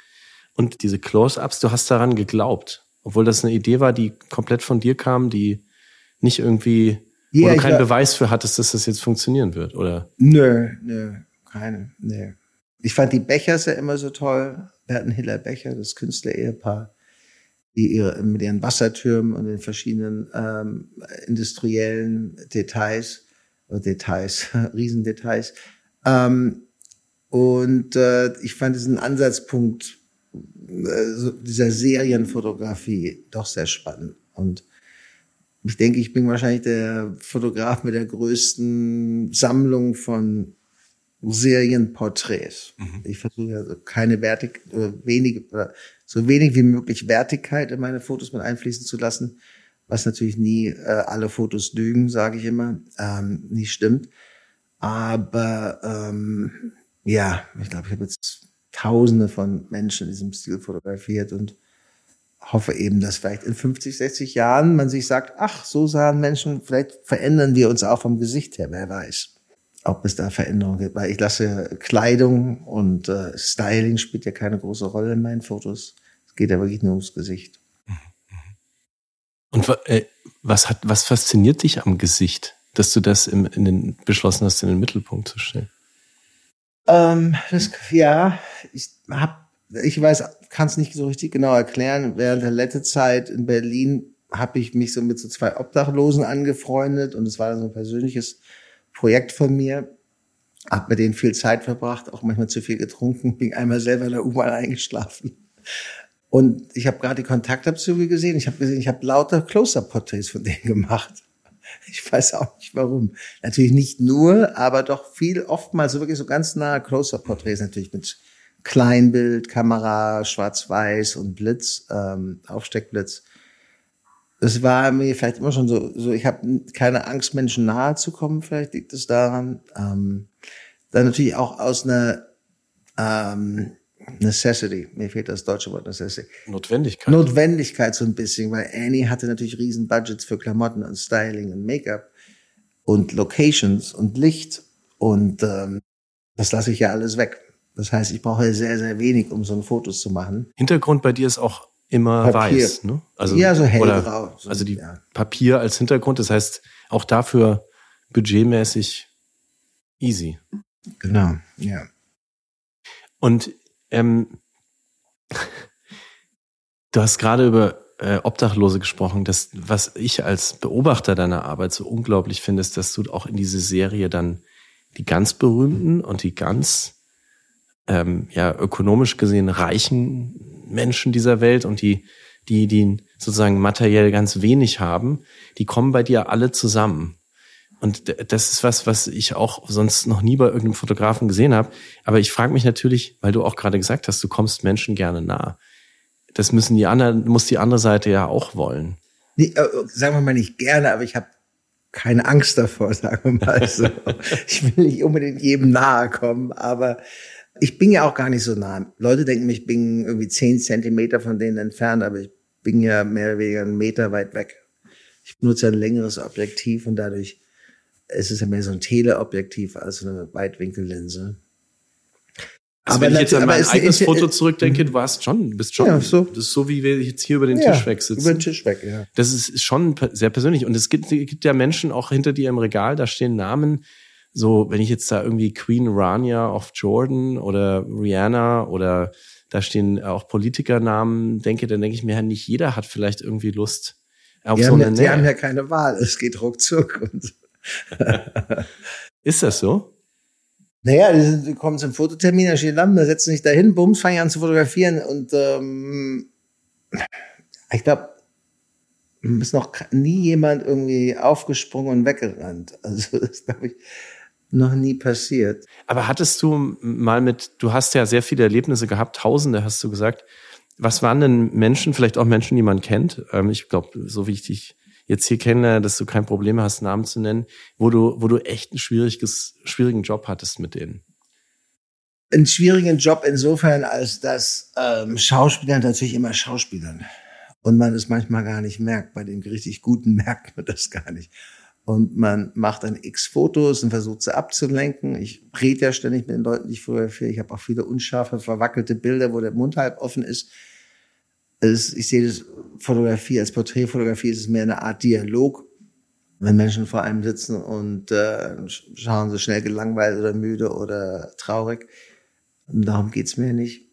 Speaker 3: und diese Close-ups, du hast daran geglaubt, obwohl das eine Idee war, die komplett von dir kam, die nicht irgendwie, ja, wo du keinen Beweis für hattest, dass das jetzt funktionieren wird, oder?
Speaker 1: Nö, nö, keine, nö. Ich fand die Bechers ja immer so toll. Wir hatten Hiller Becher, das Künstler-Ehepaar, die ihre, mit ihren Wassertürmen und den verschiedenen ähm, industriellen Details, oder Details, [LAUGHS] Riesendetails. Ähm, und äh, ich fand diesen Ansatzpunkt äh, dieser Serienfotografie doch sehr spannend. Und ich denke, ich bin wahrscheinlich der Fotograf mit der größten Sammlung von Serienporträts. Mhm. Ich versuche also keine Vertik oder wenig oder so wenig wie möglich Wertigkeit in meine Fotos mit einfließen zu lassen, was natürlich nie äh, alle Fotos lügen, sage ich immer, ähm, nie stimmt. Aber ähm, ja, ich glaube, ich habe jetzt Tausende von Menschen in diesem Stil fotografiert und hoffe eben, dass vielleicht in 50, 60 Jahren man sich sagt, ach, so sahen Menschen, vielleicht verändern wir uns auch vom Gesicht her, wer weiß ob es da Veränderungen gibt. Weil ich lasse Kleidung und äh, Styling spielt ja keine große Rolle in meinen Fotos. Es geht ja wirklich nur ums Gesicht.
Speaker 3: Und äh, was hat, was fasziniert dich am Gesicht, dass du das im, in den, beschlossen hast, in den Mittelpunkt zu stellen?
Speaker 1: Ähm, das, ja, ich hab, ich weiß, kann es nicht so richtig genau erklären. Während der letzten Zeit in Berlin habe ich mich so mit so zwei Obdachlosen angefreundet und es war so ein persönliches Projekt von mir, habe mit denen viel Zeit verbracht, auch manchmal zu viel getrunken, bin einmal selber in der U-Bahn eingeschlafen. Und ich habe gerade die Kontaktabzüge gesehen. Ich habe gesehen, ich habe lauter Close-up-Porträts von denen gemacht. Ich weiß auch nicht warum. Natürlich nicht nur, aber doch viel, oftmals so wirklich so ganz nahe Close-up-Porträts natürlich mit Kleinbild, Kamera, Schwarz-Weiß und Blitz, ähm, Aufsteckblitz es war mir vielleicht immer schon so, so ich habe keine Angst, Menschen nahe zu kommen, vielleicht liegt es daran. Ähm, dann natürlich auch aus einer ähm, Necessity, mir fehlt das deutsche Wort Necessity.
Speaker 3: Notwendigkeit.
Speaker 1: Notwendigkeit so ein bisschen, weil Annie hatte natürlich riesen Budgets für Klamotten und Styling und Make-up und Locations und Licht und ähm, das lasse ich ja alles weg. Das heißt, ich brauche sehr, sehr wenig, um so ein Fotos zu machen.
Speaker 3: Hintergrund bei dir ist auch immer Papier. weiß. Ne?
Speaker 1: Also, ja, so hellgrau.
Speaker 3: So, also die ja. Papier als Hintergrund, das heißt auch dafür budgetmäßig easy.
Speaker 1: Genau, ja.
Speaker 3: Und ähm, [LAUGHS] du hast gerade über äh, Obdachlose gesprochen. Das, was ich als Beobachter deiner Arbeit so unglaublich finde, ist, dass du auch in diese Serie dann die ganz berühmten und die ganz ähm, ja ökonomisch gesehen reichen Menschen dieser Welt und die, die, die sozusagen materiell ganz wenig haben, die kommen bei dir alle zusammen. Und das ist was, was ich auch sonst noch nie bei irgendeinem Fotografen gesehen habe. Aber ich frage mich natürlich, weil du auch gerade gesagt hast, du kommst Menschen gerne nah. Das müssen die anderen, muss die andere Seite ja auch wollen.
Speaker 1: Nee, äh, sagen wir mal nicht gerne, aber ich habe keine Angst davor, [LAUGHS] sagen wir mal so. ich will nicht unbedingt jedem nahe kommen, aber ich bin ja auch gar nicht so nah. Leute denken, ich bin irgendwie zehn Zentimeter von denen entfernt, aber ich bin ja mehr oder weniger einen Meter weit weg. Ich benutze ein längeres Objektiv und dadurch ist es ja mehr so ein Teleobjektiv als eine Weitwinkellinse.
Speaker 3: Also aber wenn ich jetzt an mein eigenes Foto zurückdenke, du warst schon, bist schon, ja, so. das ist so, wie wir jetzt hier über den ja, Tisch weg sitzen.
Speaker 1: Über den Tisch weg, ja.
Speaker 3: Das ist schon sehr persönlich. Und es gibt, es gibt ja Menschen auch hinter dir im Regal, da stehen Namen, so, wenn ich jetzt da irgendwie Queen Rania of Jordan oder Rihanna oder da stehen auch Politikernamen denke, dann denke ich mir, nicht jeder hat vielleicht irgendwie Lust
Speaker 1: auf die so eine ja, Die haben ja keine Wahl, es geht ruckzuck. Und
Speaker 3: Ist das so?
Speaker 1: Naja, die, sind, die kommen zum Fototermin, da stehen Lampen, da setzen sich dahin, bums, fangen an zu fotografieren und ähm, ich glaube, ist noch nie jemand irgendwie aufgesprungen und weggerannt. Also das glaube ich noch nie passiert.
Speaker 3: Aber hattest du mal mit, du hast ja sehr viele Erlebnisse gehabt, Tausende hast du gesagt. Was waren denn Menschen, vielleicht auch Menschen, die man kennt? Ähm, ich glaube, so wie ich dich jetzt hier kenne, dass du kein Problem hast, Namen zu nennen, wo du, wo du echt einen schwieriges, schwierigen Job hattest mit denen.
Speaker 1: einen schwierigen Job insofern, als dass ähm, Schauspieler natürlich immer Schauspielern und man es manchmal gar nicht merkt. Bei dem richtig Guten [LAUGHS] merkt man das gar nicht. Und man macht dann x Fotos und versucht sie abzulenken. Ich rede ja ständig mit den Leuten, die ich fotografiere. Ich habe auch viele unscharfe, verwackelte Bilder, wo der Mund halb offen ist. ist ich sehe das Fotografie als Porträtfotografie ist es mehr eine Art Dialog. Wenn Menschen vor einem sitzen und äh, schauen so schnell gelangweilt oder müde oder traurig. Und darum geht's mir nicht.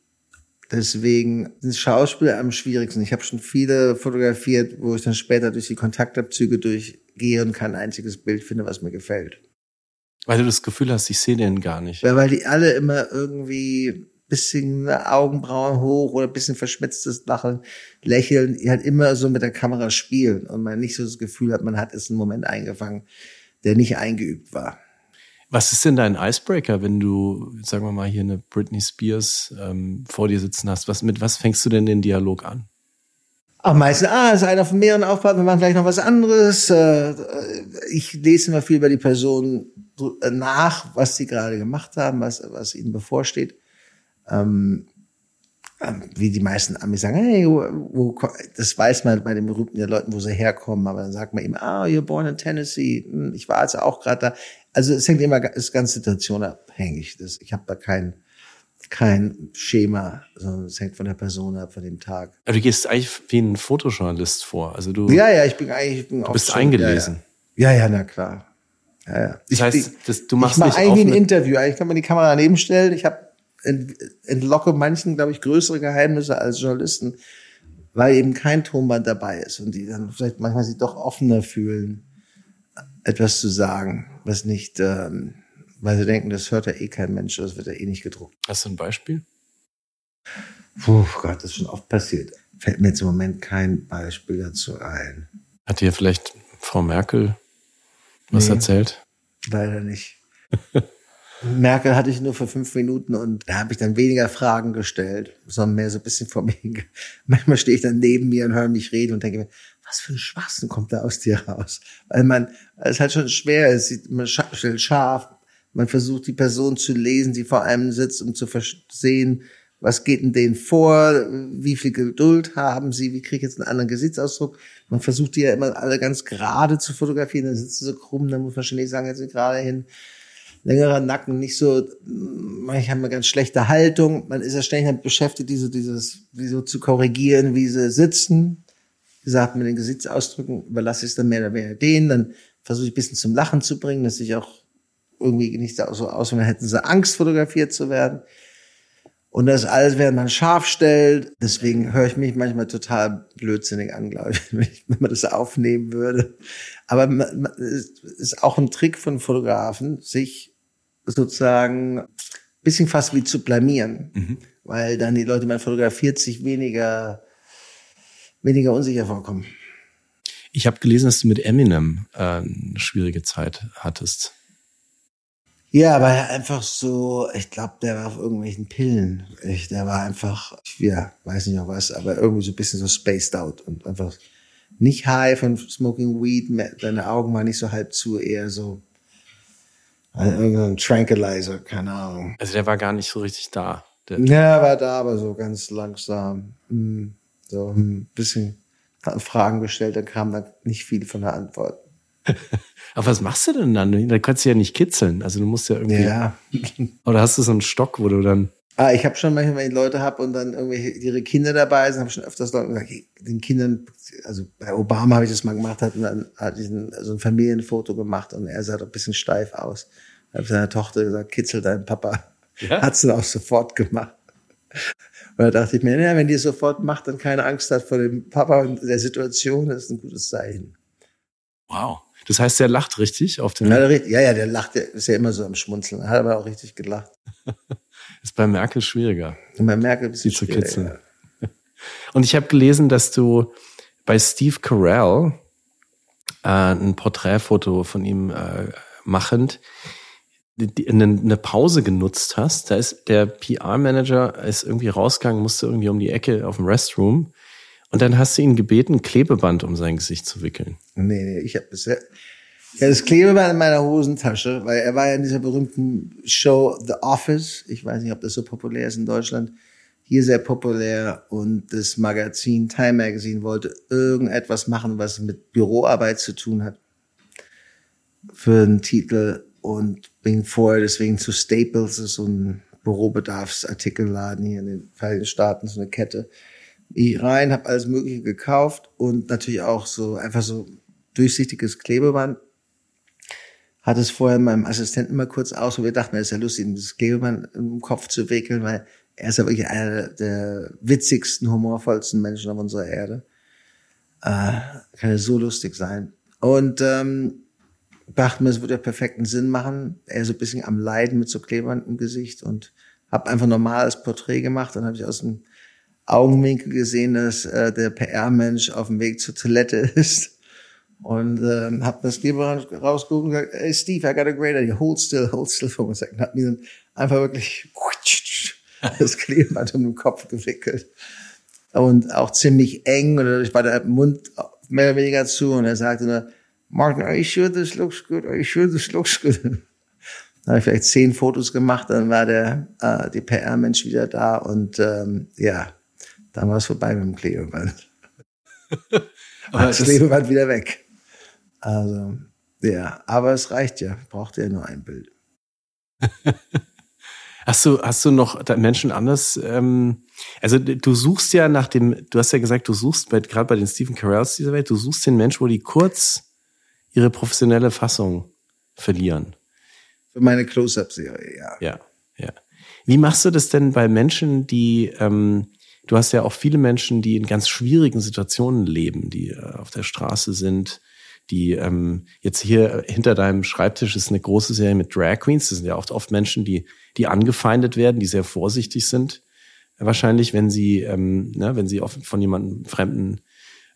Speaker 1: Deswegen sind Schauspieler am schwierigsten. Ich habe schon viele fotografiert, wo ich dann später durch die Kontaktabzüge durchgehe und kein einziges Bild finde, was mir gefällt.
Speaker 3: Weil du das Gefühl hast, ich sehe den gar nicht.
Speaker 1: Ja, weil die alle immer irgendwie bisschen Augenbrauen hoch oder bisschen verschmitztes Lachen, Lächeln, die halt immer so mit der Kamera spielen und man nicht so das Gefühl hat, man hat es einen Moment eingefangen, der nicht eingeübt war.
Speaker 3: Was ist denn dein Icebreaker, wenn du, sagen wir mal, hier eine Britney Spears ähm, vor dir sitzen hast? Was, mit was fängst du denn den Dialog an?
Speaker 1: Auch meistens, ah, ist einer von mehreren Aufbauten, wir machen gleich noch was anderes. Äh, ich lese immer viel über die Person nach, was sie gerade gemacht haben, was, was ihnen bevorsteht. Ähm, ähm, wie die meisten Amis sagen, hey, wo, wo, das weiß man bei den berühmten Leuten, wo sie herkommen, aber dann sagt man ihm, ah, you're born in Tennessee. Hm, ich war also auch gerade da. Also es hängt immer, ist ganz situationabhängig. Das, ich habe da kein kein Schema, sondern es hängt von der Person ab, von dem Tag.
Speaker 3: Aber du gehst eigentlich wie ein Fotojournalist vor. Also du.
Speaker 1: Ja, ja, ich bin eigentlich. Ich bin
Speaker 3: du bist schon, eingelesen.
Speaker 1: Ja ja. ja, ja, na klar. Ja, ja.
Speaker 3: Das ich, heißt, das, du machst
Speaker 1: ich mach eigentlich ein Interview. Eigentlich kann man die Kamera daneben stellen. Ich habe entlocke manchen, glaube ich, größere Geheimnisse als Journalisten, weil eben kein Tonband dabei ist und die dann vielleicht manchmal sich doch offener fühlen, etwas zu sagen, was nicht, ähm, weil sie denken, das hört ja eh kein Mensch, das wird ja eh nicht gedruckt.
Speaker 3: Hast du ein Beispiel?
Speaker 1: Puh, Gott, das ist schon oft passiert. Fällt mir jetzt im Moment kein Beispiel dazu ein.
Speaker 3: Hat dir vielleicht Frau Merkel was nee, erzählt?
Speaker 1: Leider nicht. [LAUGHS] Merkel hatte ich nur für fünf Minuten und da habe ich dann weniger Fragen gestellt, sondern mehr so ein bisschen vor mir. [LAUGHS] Manchmal stehe ich dann neben mir und höre mich reden und denke mir, was für ein Schwachsinn kommt da aus dir raus? Weil man, es halt schon schwer ist, man stellt scharf, man versucht die Person zu lesen, die vor einem sitzt, um zu sehen, was geht in denen vor, wie viel Geduld haben sie, wie kriege ich jetzt einen anderen Gesichtsausdruck. Man versucht die ja immer alle ganz gerade zu fotografieren, dann sitzen sie krumm, dann muss man ständig sagen, jetzt gerade hin längerer Nacken, nicht so, manchmal haben wir ganz schlechte Haltung. Man ist ja ständig beschäftigt, diese, dieses, wie so zu korrigieren, wie sie sitzen. Wie gesagt, mit den Gesichtsausdrücken überlasse ich es dann mehr oder weniger denen. Dann versuche ich ein bisschen zum Lachen zu bringen, dass ich auch irgendwie nicht so aus, wenn hätten sie Angst, fotografiert zu werden. Und das alles, während man scharf stellt. Deswegen höre ich mich manchmal total blödsinnig an, glaube [LAUGHS] ich, wenn man das aufnehmen würde. Aber es ist auch ein Trick von Fotografen, sich sozusagen bisschen fast wie zu blamieren, mhm. weil dann die Leute, die man fotografiert, sich weniger, weniger unsicher vorkommen.
Speaker 3: Ich habe gelesen, dass du mit Eminem äh, eine schwierige Zeit hattest.
Speaker 1: Ja, aber einfach so, ich glaube, der war auf irgendwelchen Pillen. Ich, der war einfach, ja, weiß nicht noch was, aber irgendwie so ein bisschen so spaced out und einfach nicht high von smoking weed, deine Augen waren nicht so halb zu, eher so also irgendein Tranquilizer, keine Ahnung.
Speaker 3: Also der war gar nicht so richtig da.
Speaker 1: ja, er war da, aber so ganz langsam. Hm, so ein bisschen Fragen gestellt, da kam dann nicht viel von der Antwort. [LAUGHS]
Speaker 3: aber was machst du denn dann? Da kannst du ja nicht kitzeln. Also du musst ja irgendwie.
Speaker 1: Ja. [LAUGHS]
Speaker 3: Oder hast du so einen Stock, wo du dann.
Speaker 1: Ah, ich habe schon manchmal, wenn ich Leute habe und dann irgendwelche ihre Kinder dabei sind, habe schon öfters Leute gesagt, den Kindern, also bei Obama habe ich das mal gemacht, hat und dann hatte ich ein, so ein Familienfoto gemacht und er sah doch ein bisschen steif aus. Habe seiner Tochter gesagt, kitzel deinen Papa. Ja? Hat's dann auch sofort gemacht. Und da dachte ich mir, naja, wenn die es sofort macht, dann keine Angst hat vor dem Papa und der Situation, das ist ein gutes Zeichen.
Speaker 3: Wow. Das heißt, der lacht richtig auf den.
Speaker 1: Ja, ja, ja, der lacht, der ist ja immer so am Schmunzeln. Hat aber auch richtig gelacht. [LAUGHS]
Speaker 3: ist bei Merkel schwieriger.
Speaker 1: Und bei Merkel ein bisschen
Speaker 3: zu kitzeln. Ja. [LAUGHS] Und ich habe gelesen, dass du bei Steve Carell äh, ein Porträtfoto von ihm äh, machend eine, eine Pause genutzt hast. Da ist der PR-Manager ist irgendwie rausgegangen, musste irgendwie um die Ecke auf dem Restroom. Und dann hast du ihn gebeten, Klebeband um sein Gesicht zu wickeln.
Speaker 1: Nee, nee, ich habe bisher, Ja, das Klebeband in meiner Hosentasche, weil er war ja in dieser berühmten Show The Office. Ich weiß nicht, ob das so populär ist in Deutschland. Hier sehr populär und das Magazin Time Magazine wollte irgendetwas machen, was mit Büroarbeit zu tun hat. Für einen Titel und bin vorher deswegen zu Staples, das ist so ein Bürobedarfsartikelladen hier in den Vereinigten Staaten, so eine Kette. Rein, habe alles Mögliche gekauft und natürlich auch so einfach so durchsichtiges Klebeband hatte es vorher meinem Assistenten mal kurz aus und wir dachten, es ist ja lustig, dieses Klebeband im Kopf zu wickeln, weil er ist ja wirklich einer der witzigsten, humorvollsten Menschen auf unserer Erde. Äh, kann ja so lustig sein. Und ähm, dachte mir, es würde ja perfekten Sinn machen. Er so ein bisschen am Leiden mit so Klebern im Gesicht und habe einfach normales Porträt gemacht. Dann habe ich aus dem Augenwinkel gesehen, dass äh, der PR-Mensch auf dem Weg zur Toilette [LAUGHS] ist. Und ähm, habe das Kleber rausgeguckt und gesagt, hey Steve, I got a great idea. Hold still, hold still for a second. Hat mir einfach wirklich [LAUGHS] das Klebeband um den Kopf gewickelt. Und auch ziemlich eng. Und dadurch war der Mund mehr oder weniger zu. Und er sagte nur, Martin, are you sure this looks good? Are you sure this looks good? [LAUGHS] Dann habe ich vielleicht zehn Fotos gemacht, dann war der äh, die PR-Mensch wieder da und ähm, ja, dann war es vorbei mit dem Klebeband. [LAUGHS] Aber das Klebeband wieder weg. Also, ja, aber es reicht ja. Braucht ja nur ein Bild. [LAUGHS]
Speaker 3: hast du, hast du noch Menschen anders? Ähm, also du suchst ja nach dem, du hast ja gesagt, du suchst gerade bei den Stephen Carells dieser Welt, du suchst den Menschen, wo die kurz ihre professionelle Fassung verlieren.
Speaker 1: Für meine Close-Up-Serie, ja.
Speaker 3: Ja, ja. Wie machst du das denn bei Menschen, die, ähm, du hast ja auch viele Menschen, die in ganz schwierigen Situationen leben, die äh, auf der Straße sind, die ähm, jetzt hier hinter deinem Schreibtisch ist eine große Serie mit Drag Queens. Das sind ja oft, oft Menschen, die, die angefeindet werden, die sehr vorsichtig sind. Wahrscheinlich, wenn sie, ähm, ne, wenn sie oft von jemandem Fremden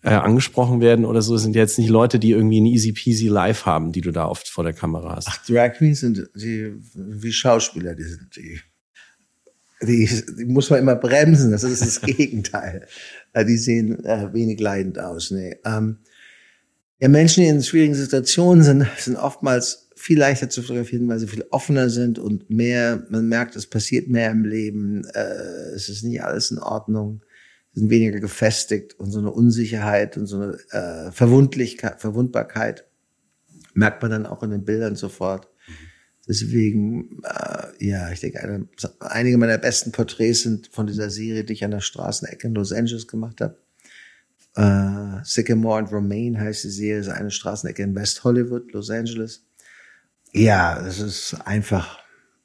Speaker 3: äh, angesprochen werden oder so, sind jetzt nicht Leute, die irgendwie ein easy peasy Live haben, die du da oft vor der Kamera hast.
Speaker 1: Ach, Drag Queens sind die, wie Schauspieler, die sind die. Die, die muss man immer bremsen, das ist das [LAUGHS] Gegenteil. Äh, die sehen äh, wenig leidend aus. Nee. Ähm, ja, Menschen, die in schwierigen Situationen sind, sind oftmals viel leichter zu fotografieren, weil sie viel offener sind und mehr, man merkt, es passiert mehr im Leben, äh, es ist nicht alles in Ordnung sind weniger gefestigt und so eine Unsicherheit und so eine äh, Verwundlichkeit, Verwundbarkeit merkt man dann auch in den Bildern sofort. Deswegen, äh, ja, ich denke, eine, einige meiner besten Porträts sind von dieser Serie, die ich an der Straßenecke in Los Angeles gemacht habe. Äh, Sycamore and Romaine heißt die Serie, ist eine Straßenecke in West Hollywood, Los Angeles. Ja, das ist einfach,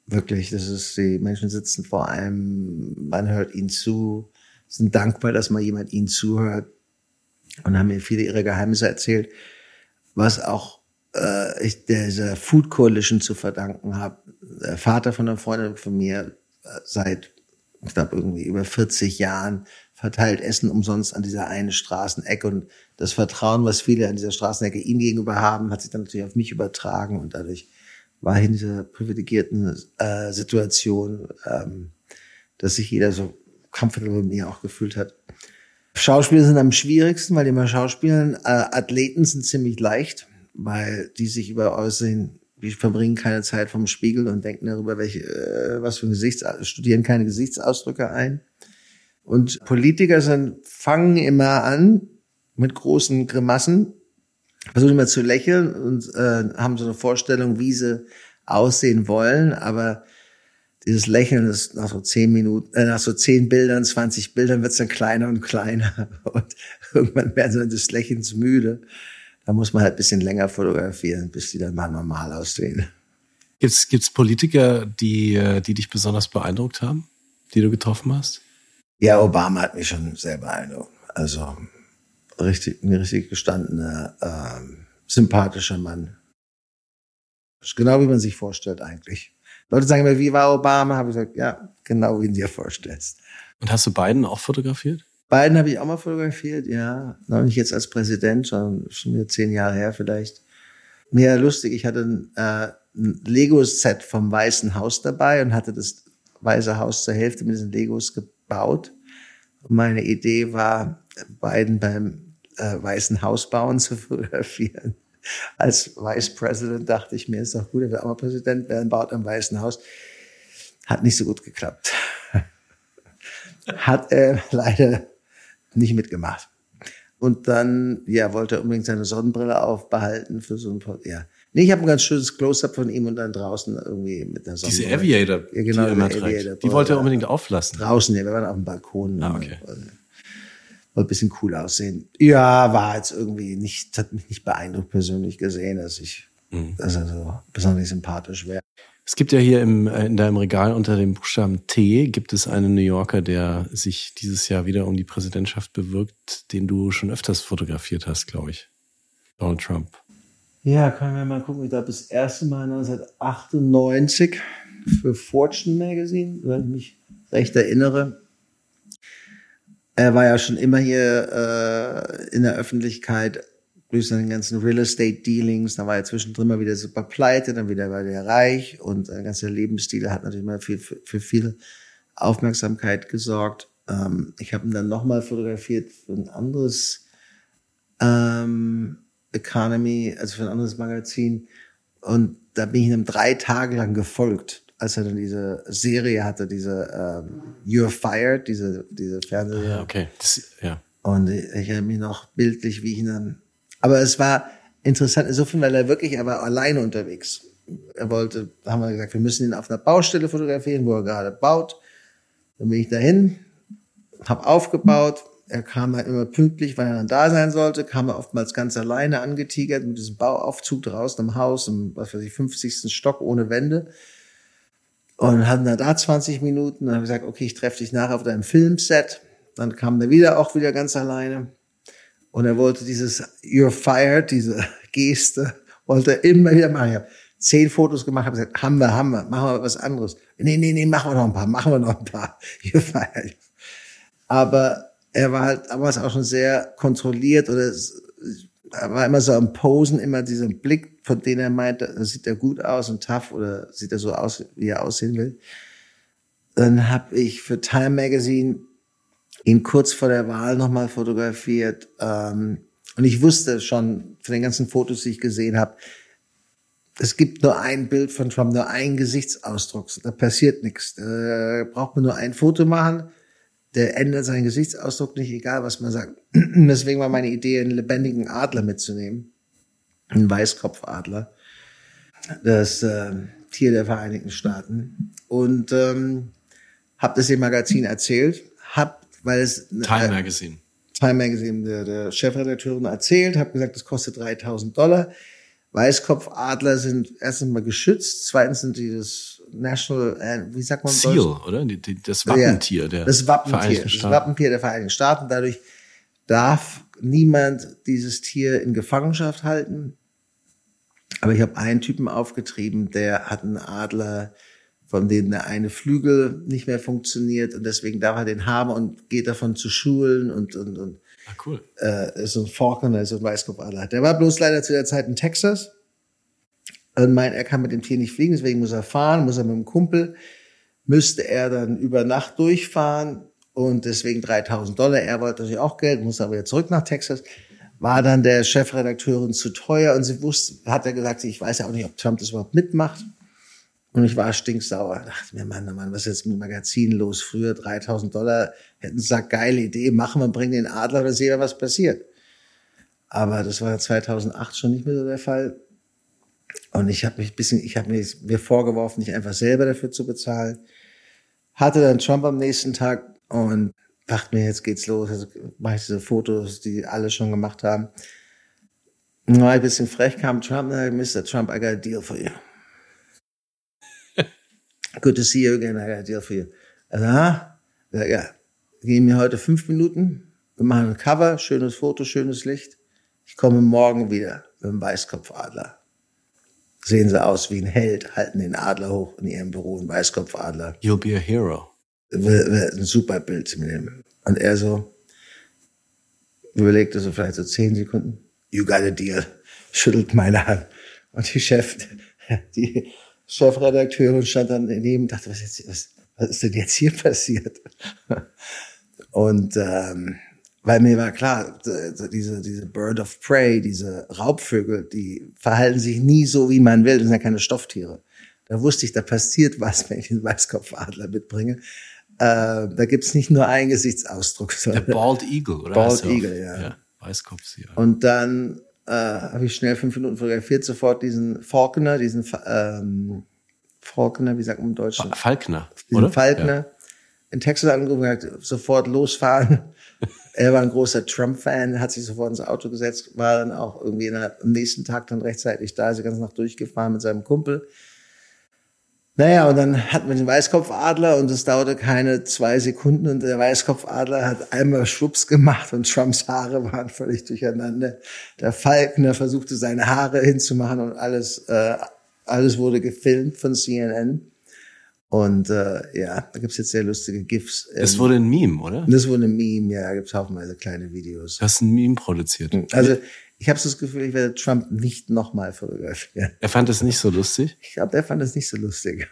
Speaker 1: wirklich, das ist, die Menschen sitzen vor einem, man hört ihnen zu, sind dankbar, dass mal jemand ihnen zuhört und haben mir viele ihrer Geheimnisse erzählt, was auch äh, ich dieser Food Coalition zu verdanken habe. Der Vater von einer Freundin von mir äh, seit, ich glaube, irgendwie über 40 Jahren verteilt Essen umsonst an dieser einen Straßenecke und das Vertrauen, was viele an dieser Straßenecke ihm gegenüber haben, hat sich dann natürlich auf mich übertragen und dadurch war in dieser privilegierten äh, Situation, ähm, dass sich jeder so comfortable mit mir auch gefühlt hat. Schauspieler sind am schwierigsten, weil die immer schauspielen. Äh, Athleten sind ziemlich leicht, weil die sich über Aussehen, die verbringen keine Zeit vom Spiegel und denken darüber, welche, äh, was für ein Gesichts, studieren keine Gesichtsausdrücke ein. Und Politiker sind, fangen immer an mit großen Grimassen, versuchen immer zu lächeln und äh, haben so eine Vorstellung, wie sie aussehen wollen, aber dieses Lächeln ist nach so zehn Minuten, äh, nach so zehn Bildern, 20 Bildern wird's dann kleiner und kleiner [LAUGHS] und irgendwann werden sie dann des Lächelns müde. Da muss man halt ein bisschen länger fotografieren, bis die dann mal normal aussehen.
Speaker 3: Gibt's gibt's Politiker, die äh, die dich besonders beeindruckt haben, die du getroffen hast?
Speaker 1: Ja, Obama hat mich schon sehr beeindruckt. Also richtig, ein richtig gestandener, ähm, sympathischer Mann. Genau wie man sich vorstellt eigentlich. Leute sagen immer, wie war Obama? Habe ich gesagt, ja, genau wie du dir vorstellst.
Speaker 3: Und hast du Biden auch fotografiert?
Speaker 1: Biden habe ich auch mal fotografiert, ja. Noch nicht jetzt als Präsident, sondern schon wieder zehn Jahre her vielleicht. Mir lustig, ich hatte ein, äh, ein Lego-Set vom Weißen Haus dabei und hatte das Weiße Haus zur Hälfte mit diesen Legos gebaut. Und meine Idee war, Biden beim äh, Weißen Haus bauen zu [LAUGHS] fotografieren. als Vice President dachte ich mir, ist doch gut, er wird auch mal Präsident werden, baut am Weißen Haus. Hat nicht so gut geklappt. [LAUGHS] Hat er [LAUGHS] leider nicht mitgemacht. Und dann, ja, wollte er unbedingt seine Sonnenbrille aufbehalten für so ein, ja. Nee, ich habe ein ganz schönes Close-up von ihm und dann draußen irgendwie mit der
Speaker 3: Sonnenbrille. Diese Aviator,
Speaker 1: ja, genau,
Speaker 3: die,
Speaker 1: die, Aviator,
Speaker 3: die wollte er unbedingt auflassen.
Speaker 1: Draußen, ja, wir waren auf dem Balkon.
Speaker 3: Ah, okay.
Speaker 1: Und, wollte ein bisschen cool aussehen. Ja, war jetzt irgendwie nicht, hat mich nicht beeindruckt persönlich gesehen, dass ich, mhm. dass er so besonders sympathisch wäre.
Speaker 3: Es gibt ja hier im, äh, in deinem Regal unter dem Buchstaben T gibt es einen New Yorker, der sich dieses Jahr wieder um die Präsidentschaft bewirkt, den du schon öfters fotografiert hast, glaube ich. Donald Trump.
Speaker 1: Ja, können wir mal gucken. Ich glaube, das erste Mal 1998 für Fortune Magazine, wenn ich mich recht erinnere. Er war ja schon immer hier äh, in der Öffentlichkeit durch seine ganzen Real Estate Dealings. Da war er zwischendrin mal wieder super pleite, dann wieder war er reich und sein ganzer Lebensstil hat natürlich mal viel, für, für viel Aufmerksamkeit gesorgt. Ähm, ich habe ihn dann nochmal fotografiert für ein anderes ähm, Economy, also für ein anderes Magazin. Und da bin ich ihm drei Tage lang gefolgt, als er dann diese Serie hatte, diese ähm, You're Fired, diese, diese Fernsehserie.
Speaker 3: Ah, okay, das, ja.
Speaker 1: Und ich, ich erinnere mich noch bildlich, wie ich ihn dann aber es war interessant insofern, weil er wirklich, er war alleine unterwegs. Er wollte, haben wir gesagt, wir müssen ihn auf einer Baustelle fotografieren, wo er gerade baut. Dann bin ich dahin, habe aufgebaut. Er kam halt immer pünktlich, weil er dann da sein sollte, kam er oftmals ganz alleine angetigert mit diesem Bauaufzug draußen im Haus, im, was weiß ich, 50. Stock ohne Wände. Und hatten dann da 20 Minuten. Dann habe ich gesagt, okay, ich treffe dich nachher auf deinem Filmset. Dann kam er wieder auch wieder ganz alleine. Und er wollte dieses You're fired, diese Geste, wollte er immer wieder machen. Ich habe zehn Fotos gemacht, habe gesagt, haben wir, haben wir, machen wir was anderes. Nee, nee, nee, machen wir noch ein paar, machen wir noch ein paar. [LAUGHS] You're fired. Aber er war halt damals auch schon sehr kontrolliert oder er war immer so am Posen, immer dieser Blick, von dem er meinte, sieht er gut aus und tough oder sieht er so aus, wie er aussehen will. Dann habe ich für Time Magazine ihn kurz vor der Wahl nochmal fotografiert. Ähm, und ich wusste schon von den ganzen Fotos, die ich gesehen habe, es gibt nur ein Bild von Trump, nur einen Gesichtsausdruck. Da passiert nichts. Da braucht man nur ein Foto machen. Der ändert seinen Gesichtsausdruck nicht, egal was man sagt. [CLEARS THROAT] Deswegen war meine Idee, einen lebendigen Adler mitzunehmen. Einen Weißkopfadler. Das äh, Tier der Vereinigten Staaten. Und ähm, habe das im Magazin erzählt. Hab weil es
Speaker 3: Time äh, Magazine.
Speaker 1: Time Magazine der, der Chefredakteurin erzählt, habe gesagt, das kostet 3000 Dollar. Weißkopfadler sind erstens mal geschützt, zweitens sind die das National, äh, wie sagt man
Speaker 3: Seal, oder? Die, die, das Wappentier der
Speaker 1: das Wappentier, das Wappentier der Vereinigten Staaten. Dadurch darf niemand dieses Tier in Gefangenschaft halten. Aber ich habe einen Typen aufgetrieben, der hat einen Adler von denen der eine Flügel nicht mehr funktioniert und deswegen darf er den haben und geht davon zu Schulen und und und
Speaker 3: ah, cool.
Speaker 1: äh, so ein ist so ein Weißkopfadler. Der war bloß leider zu der Zeit in Texas und meint, er kann mit dem Tier nicht fliegen, deswegen muss er fahren, muss er mit dem Kumpel, müsste er dann über Nacht durchfahren und deswegen 3000 Dollar. Er wollte natürlich auch Geld, muss aber wieder zurück nach Texas. War dann der Chefredakteurin zu teuer und sie wusste, hat er gesagt, ich weiß ja auch nicht, ob Trump das überhaupt mitmacht. Und ich war stinksauer. Dachte mir, Mann, oh Mann, was ist jetzt mit dem Magazin los? Früher 3000 Dollar, hätten gesagt, geile Idee, machen wir, bringen den Adler, dann sehen wir, was passiert. Aber das war 2008 schon nicht mehr so der Fall. Und ich habe mich ein bisschen, ich habe mir vorgeworfen, nicht einfach selber dafür zu bezahlen. Hatte dann Trump am nächsten Tag und dachte mir, jetzt geht's los. Also mache ich diese Fotos, die alle schon gemacht haben. War ein bisschen frech, kam Trump, Mr. Trump, I got a deal for you. Good to see you again. I got a deal for you. Aha, ja, ja. Geben mir heute fünf Minuten. Wir machen ein Cover, schönes Foto, schönes Licht. Ich komme morgen wieder mit dem Weißkopfadler. Sehen sie aus wie ein Held, halten den Adler hoch in ihrem Büro, ein Weißkopfadler.
Speaker 3: You'll be a hero.
Speaker 1: Ein super Bild mit dem. Und er so, überlegte so vielleicht so zehn Sekunden. You got a deal. Schüttelt meine Hand. Und die Chef, [LAUGHS] die, Chefredakteurin stand dann daneben und dachte, was, jetzt, was, was ist denn jetzt hier [LAUGHS] passiert? Und ähm, weil mir war klar, diese, diese Bird of Prey, diese Raubvögel, die verhalten sich nie so, wie man will. Das sind ja keine Stofftiere. Da wusste ich, da passiert was, wenn ich den Weißkopfadler mitbringe. Äh, da gibt's nicht nur einen Gesichtsausdruck.
Speaker 3: Der Bald Eagle, oder?
Speaker 1: Bald Eagle, ja.
Speaker 3: ja. Weißkopf, ja.
Speaker 1: Und dann äh, habe ich schnell fünf Minuten fotografiert, sofort diesen Faulkner, diesen ähm, Faulkner, wie sagt man im Deutschen?
Speaker 3: Falkner,
Speaker 1: diesen oder? Falkner. Ja. In Texas angerufen, hat sofort losfahren. [LAUGHS] er war ein großer Trump-Fan, hat sich sofort ins Auto gesetzt, war dann auch irgendwie am nächsten Tag dann rechtzeitig da, ist die ganze Nacht durchgefahren mit seinem Kumpel. Naja, und dann hatten wir den Weißkopfadler und es dauerte keine zwei Sekunden und der Weißkopfadler hat einmal Schwupps gemacht und Trumps Haare waren völlig durcheinander. Der Falkner versuchte seine Haare hinzumachen und alles, äh, alles wurde gefilmt von CNN. Und äh, ja, da gibt's jetzt sehr lustige GIFs.
Speaker 3: Das wurde ein Meme, oder?
Speaker 1: Das wurde ein Meme, ja, da gibt's haufenweise kleine Videos.
Speaker 3: Du hast ein Meme produziert.
Speaker 1: Also ich habe so das Gefühl, ich werde Trump nicht nochmal fotografieren.
Speaker 3: Er fand es nicht so lustig?
Speaker 1: Ich glaube, er fand es nicht so lustig.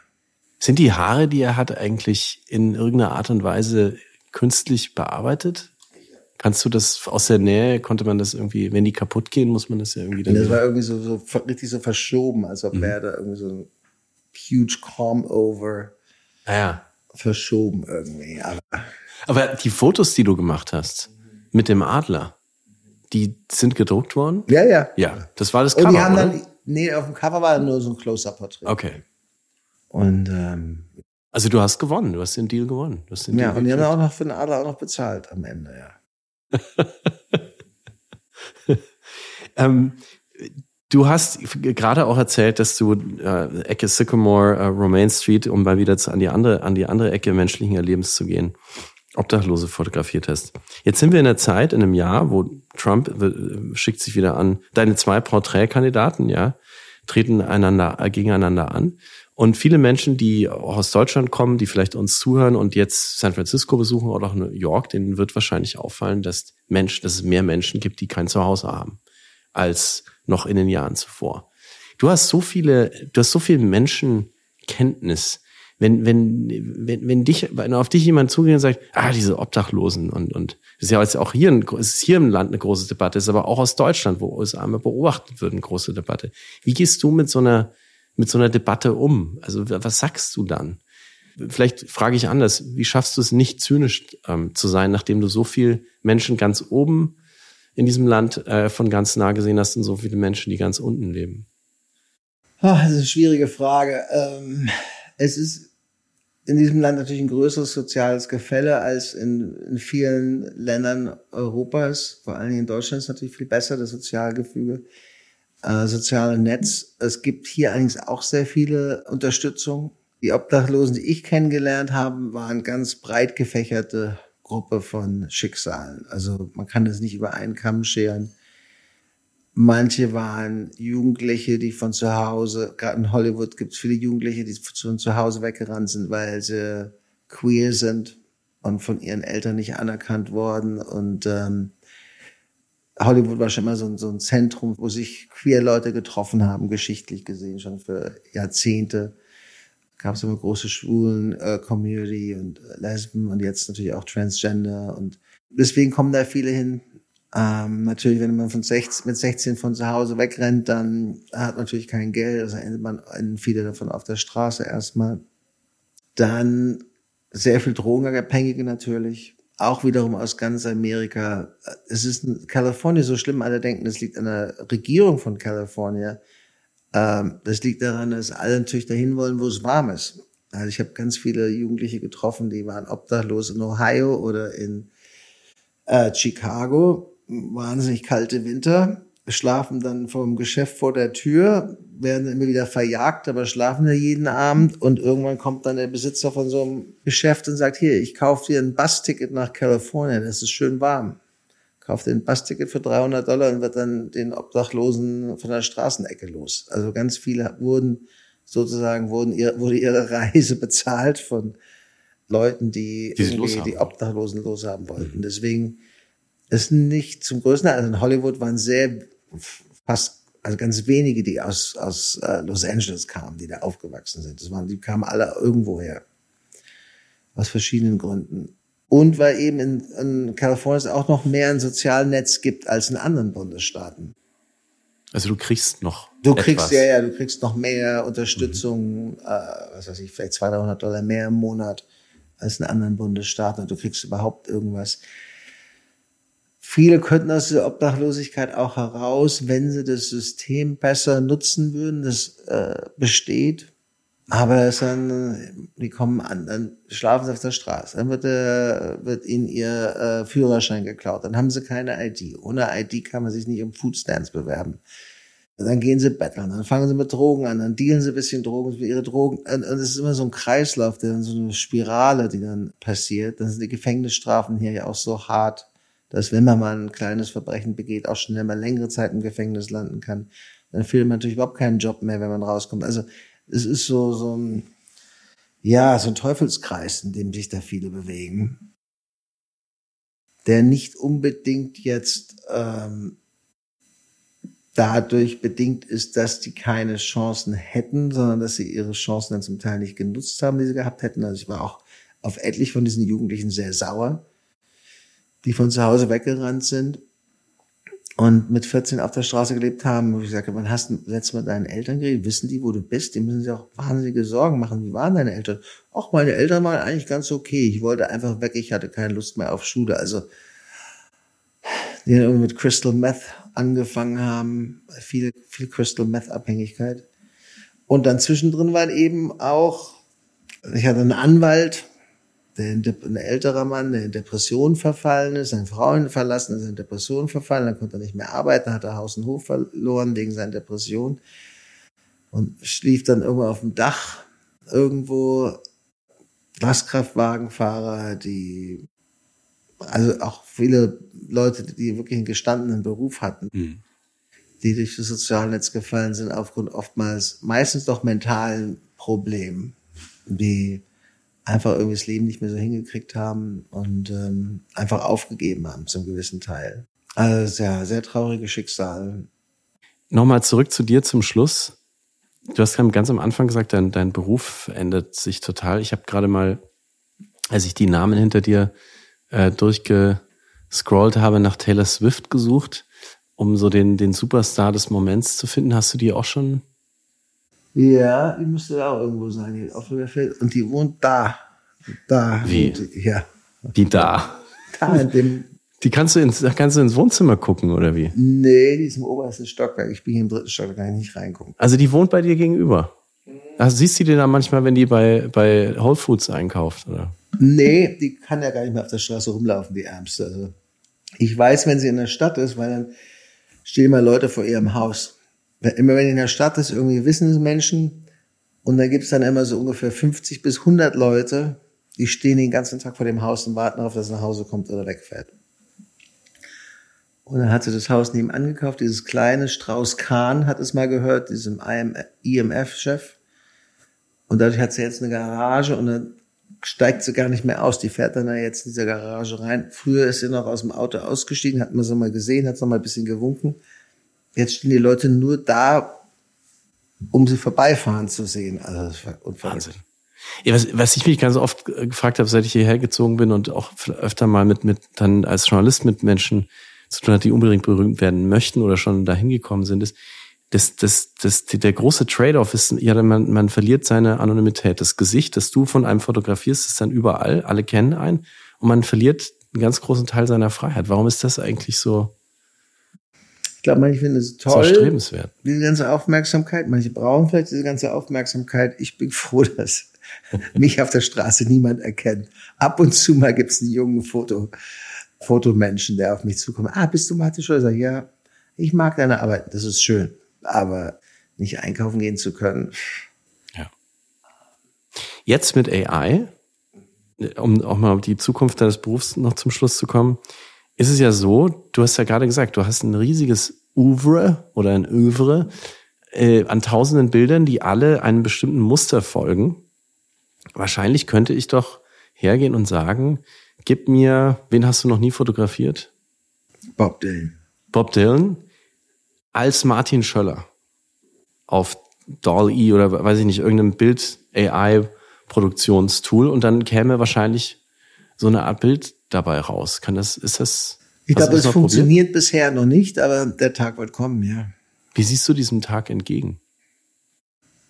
Speaker 3: Sind die Haare, die er hat, eigentlich in irgendeiner Art und Weise künstlich bearbeitet? Kannst du das aus der Nähe, konnte man das irgendwie, wenn die kaputt gehen, muss man das ja irgendwie dann.
Speaker 1: Das war irgendwie so, so richtig so verschoben, als ob mhm. wäre da irgendwie so ein huge calm over
Speaker 3: ah, ja.
Speaker 1: verschoben irgendwie. Aber,
Speaker 3: Aber die Fotos, die du gemacht hast mit dem Adler, die sind gedruckt worden?
Speaker 1: Ja, ja.
Speaker 3: Ja, das war das Cover,
Speaker 1: Und die haben
Speaker 3: oder?
Speaker 1: dann, nee, auf dem Cover war nur so ein Close-Up-Porträt.
Speaker 3: Okay.
Speaker 1: Und ähm,
Speaker 3: also du hast gewonnen, du hast den Deal gewonnen. Du hast den
Speaker 1: ja,
Speaker 3: Deal
Speaker 1: und die haben auch noch für den Adler auch noch bezahlt am Ende, ja. [LAUGHS]
Speaker 3: ähm, du hast gerade auch erzählt, dass du äh, Ecke Sycamore, äh, Romaine Street, um mal wieder zu, an die andere, an die andere Ecke menschlichen Erlebens zu gehen, Obdachlose fotografiert hast. Jetzt sind wir in der Zeit, in einem Jahr, wo Trump äh, schickt sich wieder an, deine zwei Porträtkandidaten, ja, treten einander, äh, gegeneinander an. Und viele Menschen, die aus Deutschland kommen, die vielleicht uns zuhören und jetzt San Francisco besuchen oder auch New York, denen wird wahrscheinlich auffallen, dass Mensch, dass es mehr Menschen gibt, die kein Zuhause haben, als noch in den Jahren zuvor. Du hast so viele, du hast so viel Menschenkenntnis. Wenn, wenn, wenn, wenn dich, wenn auf dich jemand zugeht und sagt, ah, diese Obdachlosen und, und, das ist ja jetzt auch hier, ein, ist hier im Land eine große Debatte, ist aber auch aus Deutschland, wo einmal beobachtet wird, eine große Debatte. Wie gehst du mit so einer, mit so einer Debatte um? Also was sagst du dann? Vielleicht frage ich anders, wie schaffst du es nicht zynisch ähm, zu sein, nachdem du so viel Menschen ganz oben in diesem Land äh, von ganz nah gesehen hast und so viele Menschen, die ganz unten leben?
Speaker 1: Oh, das ist eine schwierige Frage. Ähm, es ist in diesem Land natürlich ein größeres soziales Gefälle als in, in vielen Ländern Europas. Vor allen Dingen in Deutschland ist natürlich viel besser, das Sozialgefüge äh, soziale Netz. Es gibt hier allerdings auch sehr viele Unterstützung. Die Obdachlosen, die ich kennengelernt habe, waren ganz breit gefächerte Gruppe von Schicksalen. Also man kann das nicht über einen Kamm scheren. Manche waren Jugendliche, die von zu Hause, gerade in Hollywood gibt es viele Jugendliche, die von zu Hause weggerannt sind, weil sie queer sind und von ihren Eltern nicht anerkannt worden und ähm, Hollywood war schon immer so ein, so ein Zentrum, wo sich queer Leute getroffen haben, geschichtlich gesehen, schon für Jahrzehnte. Gab es immer große Schwulen-Community äh, und äh, Lesben und jetzt natürlich auch Transgender. Und deswegen kommen da viele hin. Ähm, natürlich, wenn man von 16, mit 16 von zu Hause wegrennt, dann hat man natürlich kein Geld. Also endet man viele davon auf der Straße erstmal. Dann sehr viel Drogenabhängige natürlich auch wiederum aus ganz Amerika. Es ist in Kalifornien so schlimm, alle denken, es liegt an der Regierung von Kalifornien. Ähm, das liegt daran, dass alle natürlich dahin wollen, wo es warm ist. Also ich habe ganz viele Jugendliche getroffen, die waren obdachlos in Ohio oder in äh, Chicago. Wahnsinnig kalte Winter schlafen dann vor dem Geschäft vor der Tür, werden immer wieder verjagt, aber schlafen da jeden Abend und irgendwann kommt dann der Besitzer von so einem Geschäft und sagt, hier, ich kaufe dir ein Busticket nach Kalifornien, es ist schön warm. Kauft dir ein Busticket für 300 Dollar und wird dann den Obdachlosen von der Straßenecke los. Also ganz viele wurden sozusagen, wurden ihr, wurde ihre [LAUGHS] Reise bezahlt von Leuten, die,
Speaker 3: die,
Speaker 1: die Obdachlosen loshaben wollten. Mhm. Deswegen ist nicht zum größten, also in Hollywood waren sehr fast, also ganz wenige, die aus, aus äh, Los Angeles kamen, die da aufgewachsen sind. Das waren, die kamen alle irgendwo her. Aus verschiedenen Gründen. Und weil eben in, in Kalifornien es auch noch mehr ein Sozialnetz gibt als in anderen Bundesstaaten.
Speaker 3: Also du kriegst noch.
Speaker 1: Du kriegst
Speaker 3: etwas.
Speaker 1: ja, ja, du kriegst noch mehr Unterstützung, äh, was weiß ich, vielleicht 200, 300 Dollar mehr im Monat als in anderen Bundesstaaten. Und du kriegst überhaupt irgendwas. Viele könnten aus der Obdachlosigkeit auch heraus, wenn sie das System besser nutzen würden, das äh, besteht. Aber es dann, die kommen an, dann schlafen sie auf der Straße, dann wird, äh, wird ihnen ihr äh, Führerschein geklaut, dann haben sie keine ID. Ohne ID kann man sich nicht um Foodstamps bewerben. Dann gehen sie betteln, dann fangen sie mit Drogen an, dann dealen sie ein bisschen Drogen für ihre Drogen. Und und es ist immer so ein Kreislauf, der dann so eine Spirale, die dann passiert. Dann sind die Gefängnisstrafen hier ja auch so hart, dass wenn man mal ein kleines Verbrechen begeht, auch schnell mal längere Zeit im Gefängnis landen kann. Dann findet man natürlich überhaupt keinen Job mehr, wenn man rauskommt. Also es ist so, so ein, ja, so ein Teufelskreis, in dem sich da viele bewegen. Der nicht unbedingt jetzt ähm, dadurch bedingt ist, dass die keine Chancen hätten, sondern dass sie ihre Chancen dann zum Teil nicht genutzt haben, die sie gehabt hätten. Also ich war auch auf etlich von diesen Jugendlichen sehr sauer, die von zu Hause weggerannt sind und mit 14 auf der Straße gelebt haben, wo ich gesagt habe, wann hast du letztes Mal deinen Eltern geredet? Wissen die, wo du bist? Die müssen sich auch wahnsinnige Sorgen machen. Wie waren deine Eltern? Auch meine Eltern waren eigentlich ganz okay. Ich wollte einfach weg. Ich hatte keine Lust mehr auf Schule. Also, die dann irgendwie mit Crystal Meth angefangen haben. Viel, viel Crystal Meth Abhängigkeit. Und dann zwischendrin waren eben auch, ich hatte einen Anwalt, der ein älterer Mann, der in Depression verfallen ist, seine Frau verlassen, ist in Depression verfallen, dann konnte er nicht mehr arbeiten, hat er Haus und Hof verloren wegen seiner Depression und schlief dann irgendwo auf dem Dach irgendwo Lastkraftwagenfahrer, die also auch viele Leute, die wirklich einen gestandenen Beruf hatten,
Speaker 3: Mhm.
Speaker 1: die durch das Sozialnetz gefallen sind, aufgrund oftmals meistens doch mentalen Problemen, die einfach irgendwie das Leben nicht mehr so hingekriegt haben und ähm, einfach aufgegeben haben zum gewissen Teil. Also ja, sehr traurige Schicksal.
Speaker 3: Nochmal zurück zu dir zum Schluss. Du hast ganz am Anfang gesagt, dein, dein Beruf ändert sich total. Ich habe gerade mal, als ich die Namen hinter dir äh, durchgescrollt habe, nach Taylor Swift gesucht, um so den, den Superstar des Moments zu finden. Hast du die auch schon?
Speaker 1: Ja, die müsste da auch irgendwo sein. Die. Und die wohnt da. Da.
Speaker 3: Wie?
Speaker 1: die, ja.
Speaker 3: Die da. [LAUGHS]
Speaker 1: Da in dem.
Speaker 3: Die kannst du ins, da kannst du ins Wohnzimmer gucken, oder wie?
Speaker 1: Nee, die ist im obersten Stockwerk. Ich bin hier im dritten Stockwerk, da kann ich nicht reingucken.
Speaker 3: Also die wohnt bei dir gegenüber. Also siehst du die dann manchmal, wenn die bei, bei Whole Foods einkauft, oder?
Speaker 1: Nee, die kann ja gar nicht mehr auf der Straße rumlaufen, die Ärmste. Also ich weiß, wenn sie in der Stadt ist, weil dann stehen immer Leute vor ihrem Haus. Immer wenn in der Stadt ist, irgendwie wissen es Menschen. Und da gibt's dann immer so ungefähr 50 bis 100 Leute, die stehen den ganzen Tag vor dem Haus und warten darauf, dass er nach Hause kommt oder wegfährt. Und dann hat sie das Haus nebenan gekauft, dieses kleine Strauß Kahn hat es mal gehört, diesem IMF-Chef. Und dadurch hat sie jetzt eine Garage und dann steigt sie gar nicht mehr aus. Die fährt dann da jetzt in dieser Garage rein. Früher ist sie noch aus dem Auto ausgestiegen, hat man sie mal gesehen, hat sie noch mal ein bisschen gewunken. Jetzt stehen die Leute nur da, um sie vorbeifahren zu sehen. Also das war unverrückt.
Speaker 3: Wahnsinn. Ja, was, was ich mich ganz oft äh, gefragt habe, seit ich hierher gezogen bin und auch öfter mal mit, mit dann als Journalist mit Menschen zu tun hat, die unbedingt berühmt werden möchten oder schon dahin gekommen sind, ist, das, das, das, der große Trade-off ist, ja, man, man verliert seine Anonymität. Das Gesicht, das du von einem fotografierst, ist dann überall, alle kennen einen und man verliert einen ganz großen Teil seiner Freiheit. Warum ist das eigentlich so,
Speaker 1: Ich glaube, manche finden es
Speaker 3: so
Speaker 1: toll,
Speaker 3: erstrebenswert?
Speaker 1: diese ganze Aufmerksamkeit. Manche brauchen vielleicht diese ganze Aufmerksamkeit. Ich bin froh, [LAUGHS] dass mich auf der Straße niemand erkennt. Ab und zu mal gibt's einen jungen Foto, Fotomenschen, der auf mich zukommt. Ah, bist du Martin ich, Ja, ich mag deine Arbeit. Das ist schön. Aber nicht einkaufen gehen zu können.
Speaker 3: Jetzt mit AI, um auch mal auf die Zukunft deines Berufs noch zum Schluss zu kommen, ist es ja so, du hast ja gerade gesagt, du hast ein riesiges Oeuvre oder ein Oeuvre äh, an tausenden Bildern, die alle einem bestimmten Muster folgen. Wahrscheinlich könnte ich doch hergehen und sagen, gib mir, wen hast du noch nie fotografiert?
Speaker 1: Bob Dylan.
Speaker 3: Bob Dylan als Martin Schöller auf DALL-E oder weiß ich nicht, irgendeinem Bild-AI-Produktionstool und dann käme wahrscheinlich so eine Art Bild dabei raus. Kann das, ist das?
Speaker 1: Ich glaube, es funktioniert
Speaker 3: probiert?
Speaker 1: bisher noch nicht, aber der Tag wird kommen, ja.
Speaker 3: Wie siehst du diesem Tag entgegen?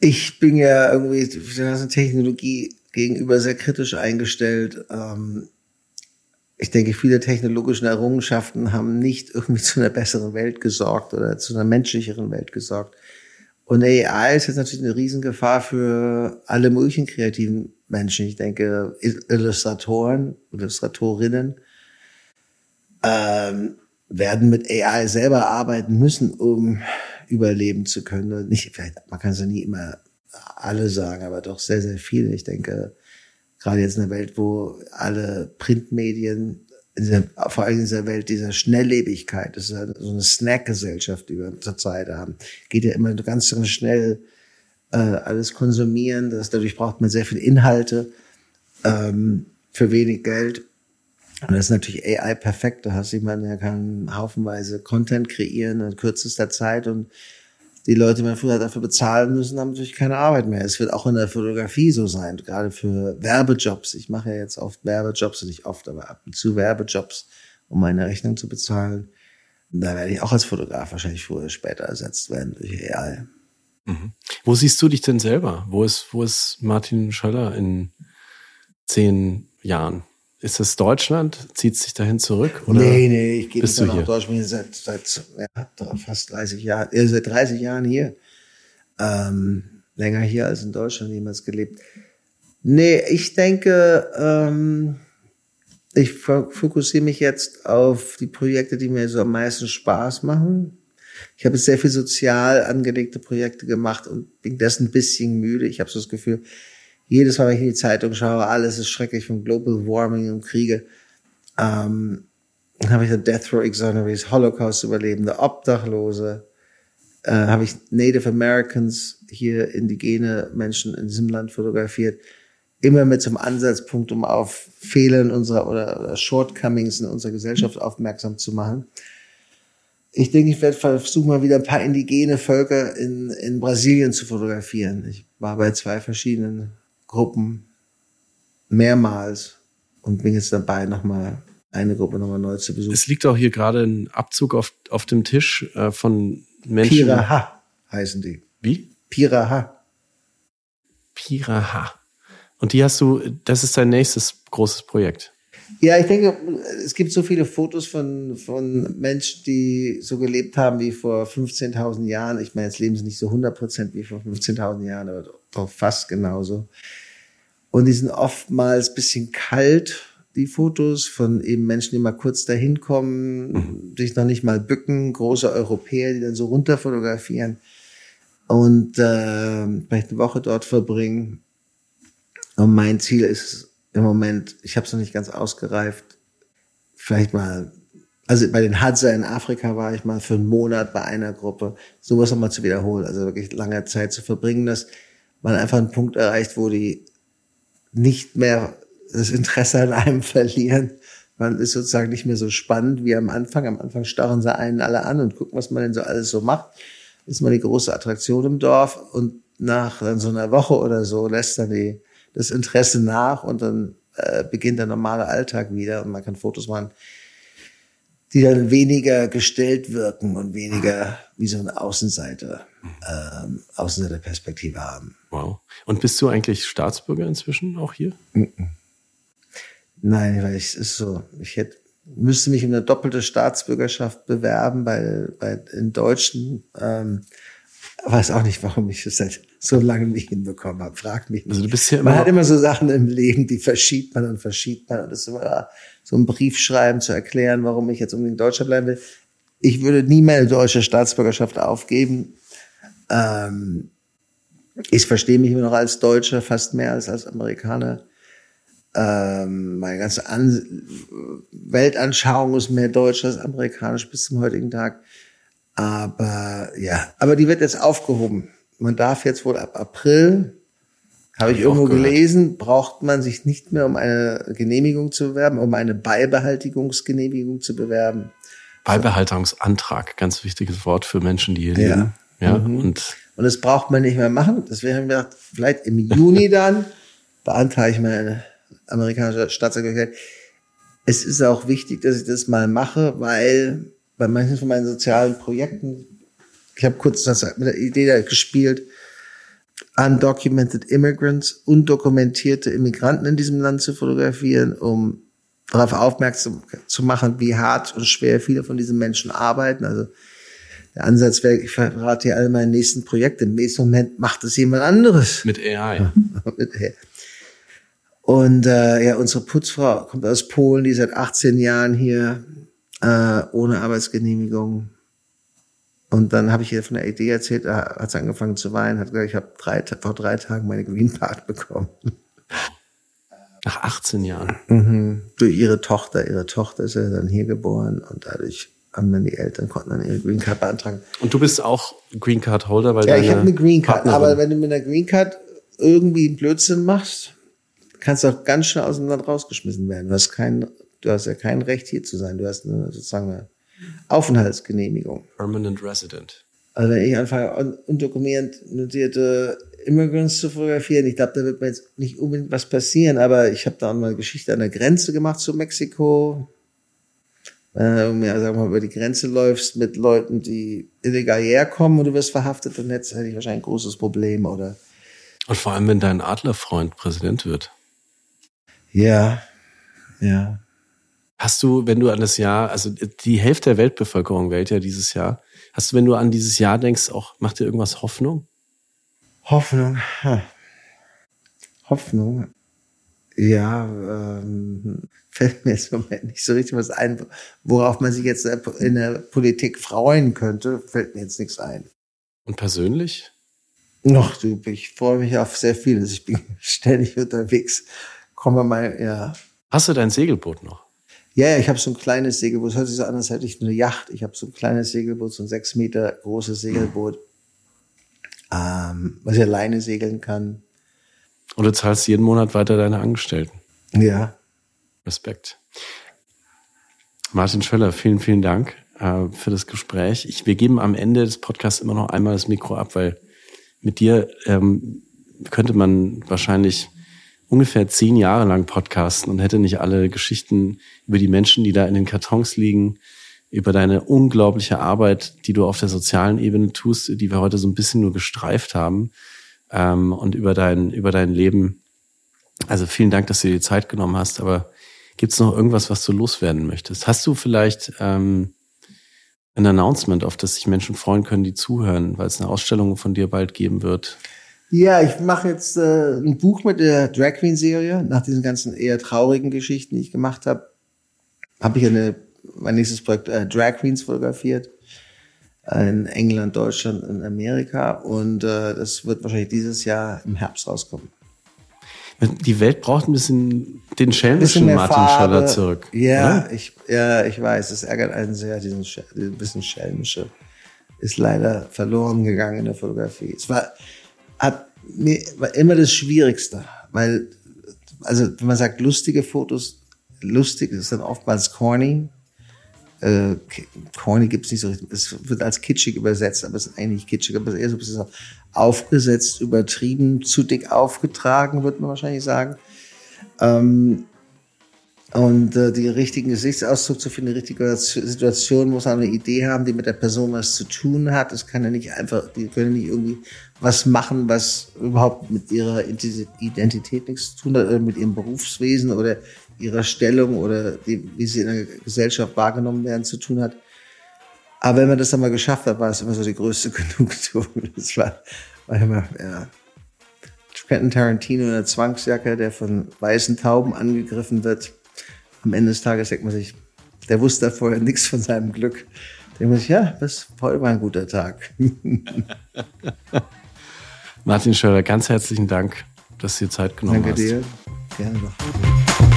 Speaker 1: Ich bin ja irgendwie der ganzen Technologie gegenüber sehr kritisch eingestellt. Ähm, ich denke, viele technologische Errungenschaften haben nicht irgendwie [LAUGHS] zu einer besseren Welt gesorgt oder zu einer menschlicheren Welt gesorgt. Und AI ist jetzt natürlich eine Riesengefahr für alle möglichen kreativen Menschen. Ich denke, Illustratoren, Illustratorinnen ähm, werden mit AI selber arbeiten müssen, um überleben zu können. Nicht, vielleicht, man kann es ja nie immer alle sagen, aber doch sehr, sehr viele. Ich denke, gerade jetzt in einer Welt, wo alle Printmedien, in dieser, vor allem in dieser Welt dieser Schnelllebigkeit, das ist ja so eine Snackgesellschaft, die wir zurzeit haben, geht ja immer ganz, ganz schnell äh, alles konsumieren. Das, dadurch braucht man sehr viele Inhalte ähm, für wenig Geld. Und das ist natürlich AI perfekt. Da hast du jemanden, der kann haufenweise Content kreieren in kürzester Zeit und die Leute, die man früher dafür bezahlen müssen, haben natürlich keine Arbeit mehr. Es wird auch in der Fotografie so sein, gerade für Werbejobs. Ich mache ja jetzt oft Werbejobs, nicht oft, aber ab und zu Werbejobs, um meine Rechnung zu bezahlen. Und da werde ich auch als Fotograf wahrscheinlich früher oder später ersetzt werden durch AI.
Speaker 3: Wo siehst du dich denn selber? Wo ist, wo ist Martin Schöller in zehn Jahren? Ist das Deutschland? Zieht sich dahin zurück? Oder?
Speaker 1: nee, nee, ich gehe nicht nach? Deutschland. Ich bin seit, seit ja, fast 30 Jahren, äh, seit 30 Jahren hier. Ähm, länger hier als in Deutschland jemals gelebt. Nee, ich denke, ähm, ich fo- fokussiere mich jetzt auf die Projekte, die mir so am meisten Spaß machen. Ich habe jetzt sehr viel sozial angelegte Projekte gemacht und bin dessen ein bisschen müde. Ich habe so das Gefühl, jedes Mal, wenn ich in die Zeitung schaue, alles ist schrecklich von Global Warming und Kriege. Ähm, dann habe ich The Death Row Exonerates, Holocaust-Überlebende, Obdachlose, äh, habe ich Native Americans, hier indigene Menschen in diesem Land fotografiert. Immer mit zum Ansatzpunkt, um auf Fehler in unserer oder, oder Shortcomings in unserer Gesellschaft aufmerksam zu machen. Ich denke, ich werde versuchen, mal wieder ein paar indigene Völker in, in Brasilien zu fotografieren. Ich war bei zwei verschiedenen Gruppen mehrmals und bin jetzt dabei, nochmal eine Gruppe nochmal neu zu besuchen.
Speaker 3: Es liegt auch hier gerade ein Abzug auf, auf dem Tisch äh, von Menschen.
Speaker 1: Piraha heißen die.
Speaker 3: Wie?
Speaker 1: Piraha.
Speaker 3: Piraha. Und die hast du, das ist dein nächstes großes Projekt.
Speaker 1: Ja, ich denke, es gibt so viele Fotos von, von Menschen, die so gelebt haben wie vor 15.000 Jahren. Ich meine, jetzt leben sie nicht so 100% wie vor 15.000 Jahren, aber fast genauso. Und die sind oftmals bisschen kalt, die Fotos von eben Menschen, die mal kurz dahin kommen, sich noch nicht mal bücken, große Europäer, die dann so runter fotografieren und äh, vielleicht eine Woche dort verbringen. Und mein Ziel ist im Moment, ich habe es noch nicht ganz ausgereift, vielleicht mal, also bei den Hadza in Afrika war ich mal für einen Monat bei einer Gruppe, sowas nochmal zu wiederholen, also wirklich lange Zeit zu verbringen, dass man einfach einen Punkt erreicht, wo die nicht mehr das Interesse an einem [LAUGHS] verlieren. Man ist sozusagen nicht mehr so spannend wie am Anfang. Am Anfang starren sie einen alle an und gucken, was man denn so alles so macht. Ist mal die große Attraktion im Dorf und nach dann so einer Woche oder so lässt dann die, das Interesse nach und dann äh, beginnt der normale Alltag wieder und man kann Fotos machen, die dann weniger gestellt wirken und weniger wie so eine Außenseite, ähm, Außenseiterperspektive haben.
Speaker 3: Wow. Und bist du eigentlich Staatsbürger inzwischen auch hier?
Speaker 1: Nein, weil ich, es ist so, ich hätte, müsste mich um eine doppelte Staatsbürgerschaft bewerben, bei, bei in Deutschen, ähm, weiß auch nicht, warum ich das seit so lange nicht hinbekommen habe. Fragt mich nicht.
Speaker 3: Also du bist ja
Speaker 1: man
Speaker 3: immer-
Speaker 1: hat immer so Sachen im Leben, die verschiebt man und verschiebt man und das ist immer so ein Brief schreiben zu erklären, warum ich jetzt unbedingt in Deutschland bleiben will. Ich würde nie meine deutsche Staatsbürgerschaft aufgeben. Ähm, ich verstehe mich immer noch als Deutscher fast mehr als als Amerikaner. Ähm, meine ganze An Weltanschauung ist mehr deutsch als amerikanisch bis zum heutigen Tag. Aber ja, aber die wird jetzt aufgehoben. Man darf jetzt wohl ab April, habe ich
Speaker 3: ich
Speaker 1: irgendwo gelesen, braucht man sich nicht mehr um eine Genehmigung zu bewerben, um eine Beibehaltigungsgenehmigung zu bewerben.
Speaker 3: Beibehaltungsantrag, ganz wichtiges Wort für Menschen, die hier
Speaker 1: Ja.
Speaker 3: leben. Ja, und
Speaker 1: Und das braucht man nicht mehr machen. Deswegen haben wir gedacht, vielleicht im Juni [LAUGHS] dann beantrage ich meine amerikanischer Staatsangehörigkeit. Es ist auch wichtig, dass ich das mal mache, weil bei manchen von meinen sozialen Projekten, ich habe kurz das mit der Idee da gespielt, undocumented immigrants, undokumentierte Immigranten in diesem Land zu fotografieren, um darauf aufmerksam zu machen, wie hart und schwer viele von diesen Menschen arbeiten. Also der Ansatz wäre, ich verrate dir alle meine nächsten Projekte. Im nächsten Moment macht es jemand anderes.
Speaker 3: Mit AI. [LAUGHS]
Speaker 1: Mit AI. Und äh, ja, unsere Putzfrau kommt aus Polen, die seit 18 Jahren hier äh, ohne Arbeitsgenehmigung. Und dann habe ich ihr von der Idee erzählt, da hat sie angefangen zu weinen, hat gesagt, ich habe drei, vor drei Tagen meine Green Card [LAUGHS] bekommen.
Speaker 3: Nach 18 Jahren.
Speaker 1: Mhm. Durch ihre Tochter. Ihre Tochter ist ja dann hier geboren und dadurch haben dann die Eltern konnten dann ihre Green Card beantragen.
Speaker 3: Und du bist auch Green Card Holder, weil
Speaker 1: Ja, ich habe eine Green Card,
Speaker 3: Partnerin-
Speaker 1: aber wenn du mit einer Green Card irgendwie einen Blödsinn machst, kannst du auch ganz schnell aus dem Land rausgeschmissen werden. Du hast kein, du hast ja kein Recht hier zu sein. Du hast eine, sozusagen eine Aufenthaltsgenehmigung.
Speaker 3: Permanent Resident.
Speaker 1: Also wenn ich anfange, un- undokumentierte Immigrants zu fotografieren, ich glaube, da wird mir jetzt nicht unbedingt was passieren, aber ich habe da auch mal eine Geschichte an der Grenze gemacht zu Mexiko. Wenn du mir, sag mal, über die Grenze läufst mit Leuten, die illegal herkommen und du wirst verhaftet, dann hätte hätte ich wahrscheinlich ein großes Problem, oder?
Speaker 3: Und vor allem, wenn dein Adlerfreund Präsident wird.
Speaker 1: Ja, ja.
Speaker 3: Hast du, wenn du an das Jahr, also die Hälfte der Weltbevölkerung wählt ja dieses Jahr, hast du, wenn du an dieses Jahr denkst, auch, macht dir irgendwas Hoffnung?
Speaker 1: Hoffnung. Ha. Hoffnung. Ja, ähm, [LAUGHS] fällt mir jetzt im Moment nicht so richtig was ein, worauf man sich jetzt in der Politik freuen könnte, fällt mir jetzt nichts ein.
Speaker 3: Und persönlich?
Speaker 1: Noch du, ich freue mich auf sehr vieles. Ich bin [LAUGHS] ständig unterwegs. Kommen wir mal, ja.
Speaker 3: Hast du dein Segelboot noch?
Speaker 1: Ja, ja, ich habe so ein kleines Segelboot. Es hört sich so an, als hätte ich eine Yacht. Ich habe so ein kleines Segelboot, so ein sechs Meter großes Segelboot, ähm, was ich alleine segeln kann.
Speaker 3: Und du zahlst jeden Monat weiter deine Angestellten.
Speaker 1: Ja,
Speaker 3: Respekt. Martin Schöller, vielen, vielen Dank äh, für das Gespräch. Ich, wir geben am Ende des Podcasts immer noch einmal das Mikro ab, weil mit dir ähm, könnte man wahrscheinlich ungefähr zehn Jahre lang podcasten und hätte nicht alle Geschichten über die Menschen, die da in den Kartons liegen, über deine unglaubliche Arbeit, die du auf der sozialen Ebene tust, die wir heute so ein bisschen nur gestreift haben, ähm, und über dein, über dein Leben. Also vielen Dank, dass du dir die Zeit genommen hast, aber Gibt es noch irgendwas, was du loswerden möchtest? Hast du vielleicht ähm, ein Announcement, auf das sich Menschen freuen können, die zuhören, weil es eine Ausstellung von dir bald geben wird?
Speaker 1: Ja, ich mache jetzt äh, ein Buch mit der Drag Queen Serie. Nach diesen ganzen eher traurigen Geschichten, die ich gemacht habe, habe ich eine, mein nächstes Projekt äh, Drag Queens fotografiert. In England, Deutschland und Amerika. Und äh, das wird wahrscheinlich dieses Jahr im Herbst rauskommen.
Speaker 3: Die Welt braucht ein bisschen den schelmischen Martin
Speaker 1: Farbe.
Speaker 3: Schöller zurück.
Speaker 1: Ja,
Speaker 3: oder?
Speaker 1: ich, ja, ich weiß, es ärgert einen sehr, diesen, diesen bisschen schelmische. Ist leider verloren gegangen in der Fotografie. Es war, hat mir, war immer das Schwierigste, weil, also, wenn man sagt lustige Fotos, lustig ist dann oftmals corny. Äh, corny gibt's nicht so richtig. Es wird als kitschig übersetzt, aber es ist eigentlich kitschig, aber es ist eher so ein bisschen aufgesetzt, übertrieben, zu dick aufgetragen, würde man wahrscheinlich sagen. Ähm, und äh, die richtigen Gesichtsausdruck zu finden, die richtige Situation, muss man eine Idee haben, die mit der Person was zu tun hat. Es kann ja nicht einfach, die können nicht irgendwie was machen, was überhaupt mit ihrer Identi- Identität nichts zu tun hat, oder mit ihrem Berufswesen oder ihrer Stellung oder die, wie sie in der Gesellschaft wahrgenommen werden zu tun hat. Aber wenn man das dann mal geschafft hat, war es immer so die größte [LAUGHS] Genugtuung. Das war, war immer, ja. Quentin Tarantino in der Zwangsjacke, der von weißen Tauben angegriffen wird. Am Ende des Tages denkt man sich, der wusste vorher nichts von seinem Glück. Denkt man sich, ja, das heute war ein guter Tag. [LAUGHS]
Speaker 3: Martin Schöller, ganz herzlichen Dank, dass du dir Zeit genommen
Speaker 1: Danke
Speaker 3: hast.
Speaker 1: dir. Gerne doch.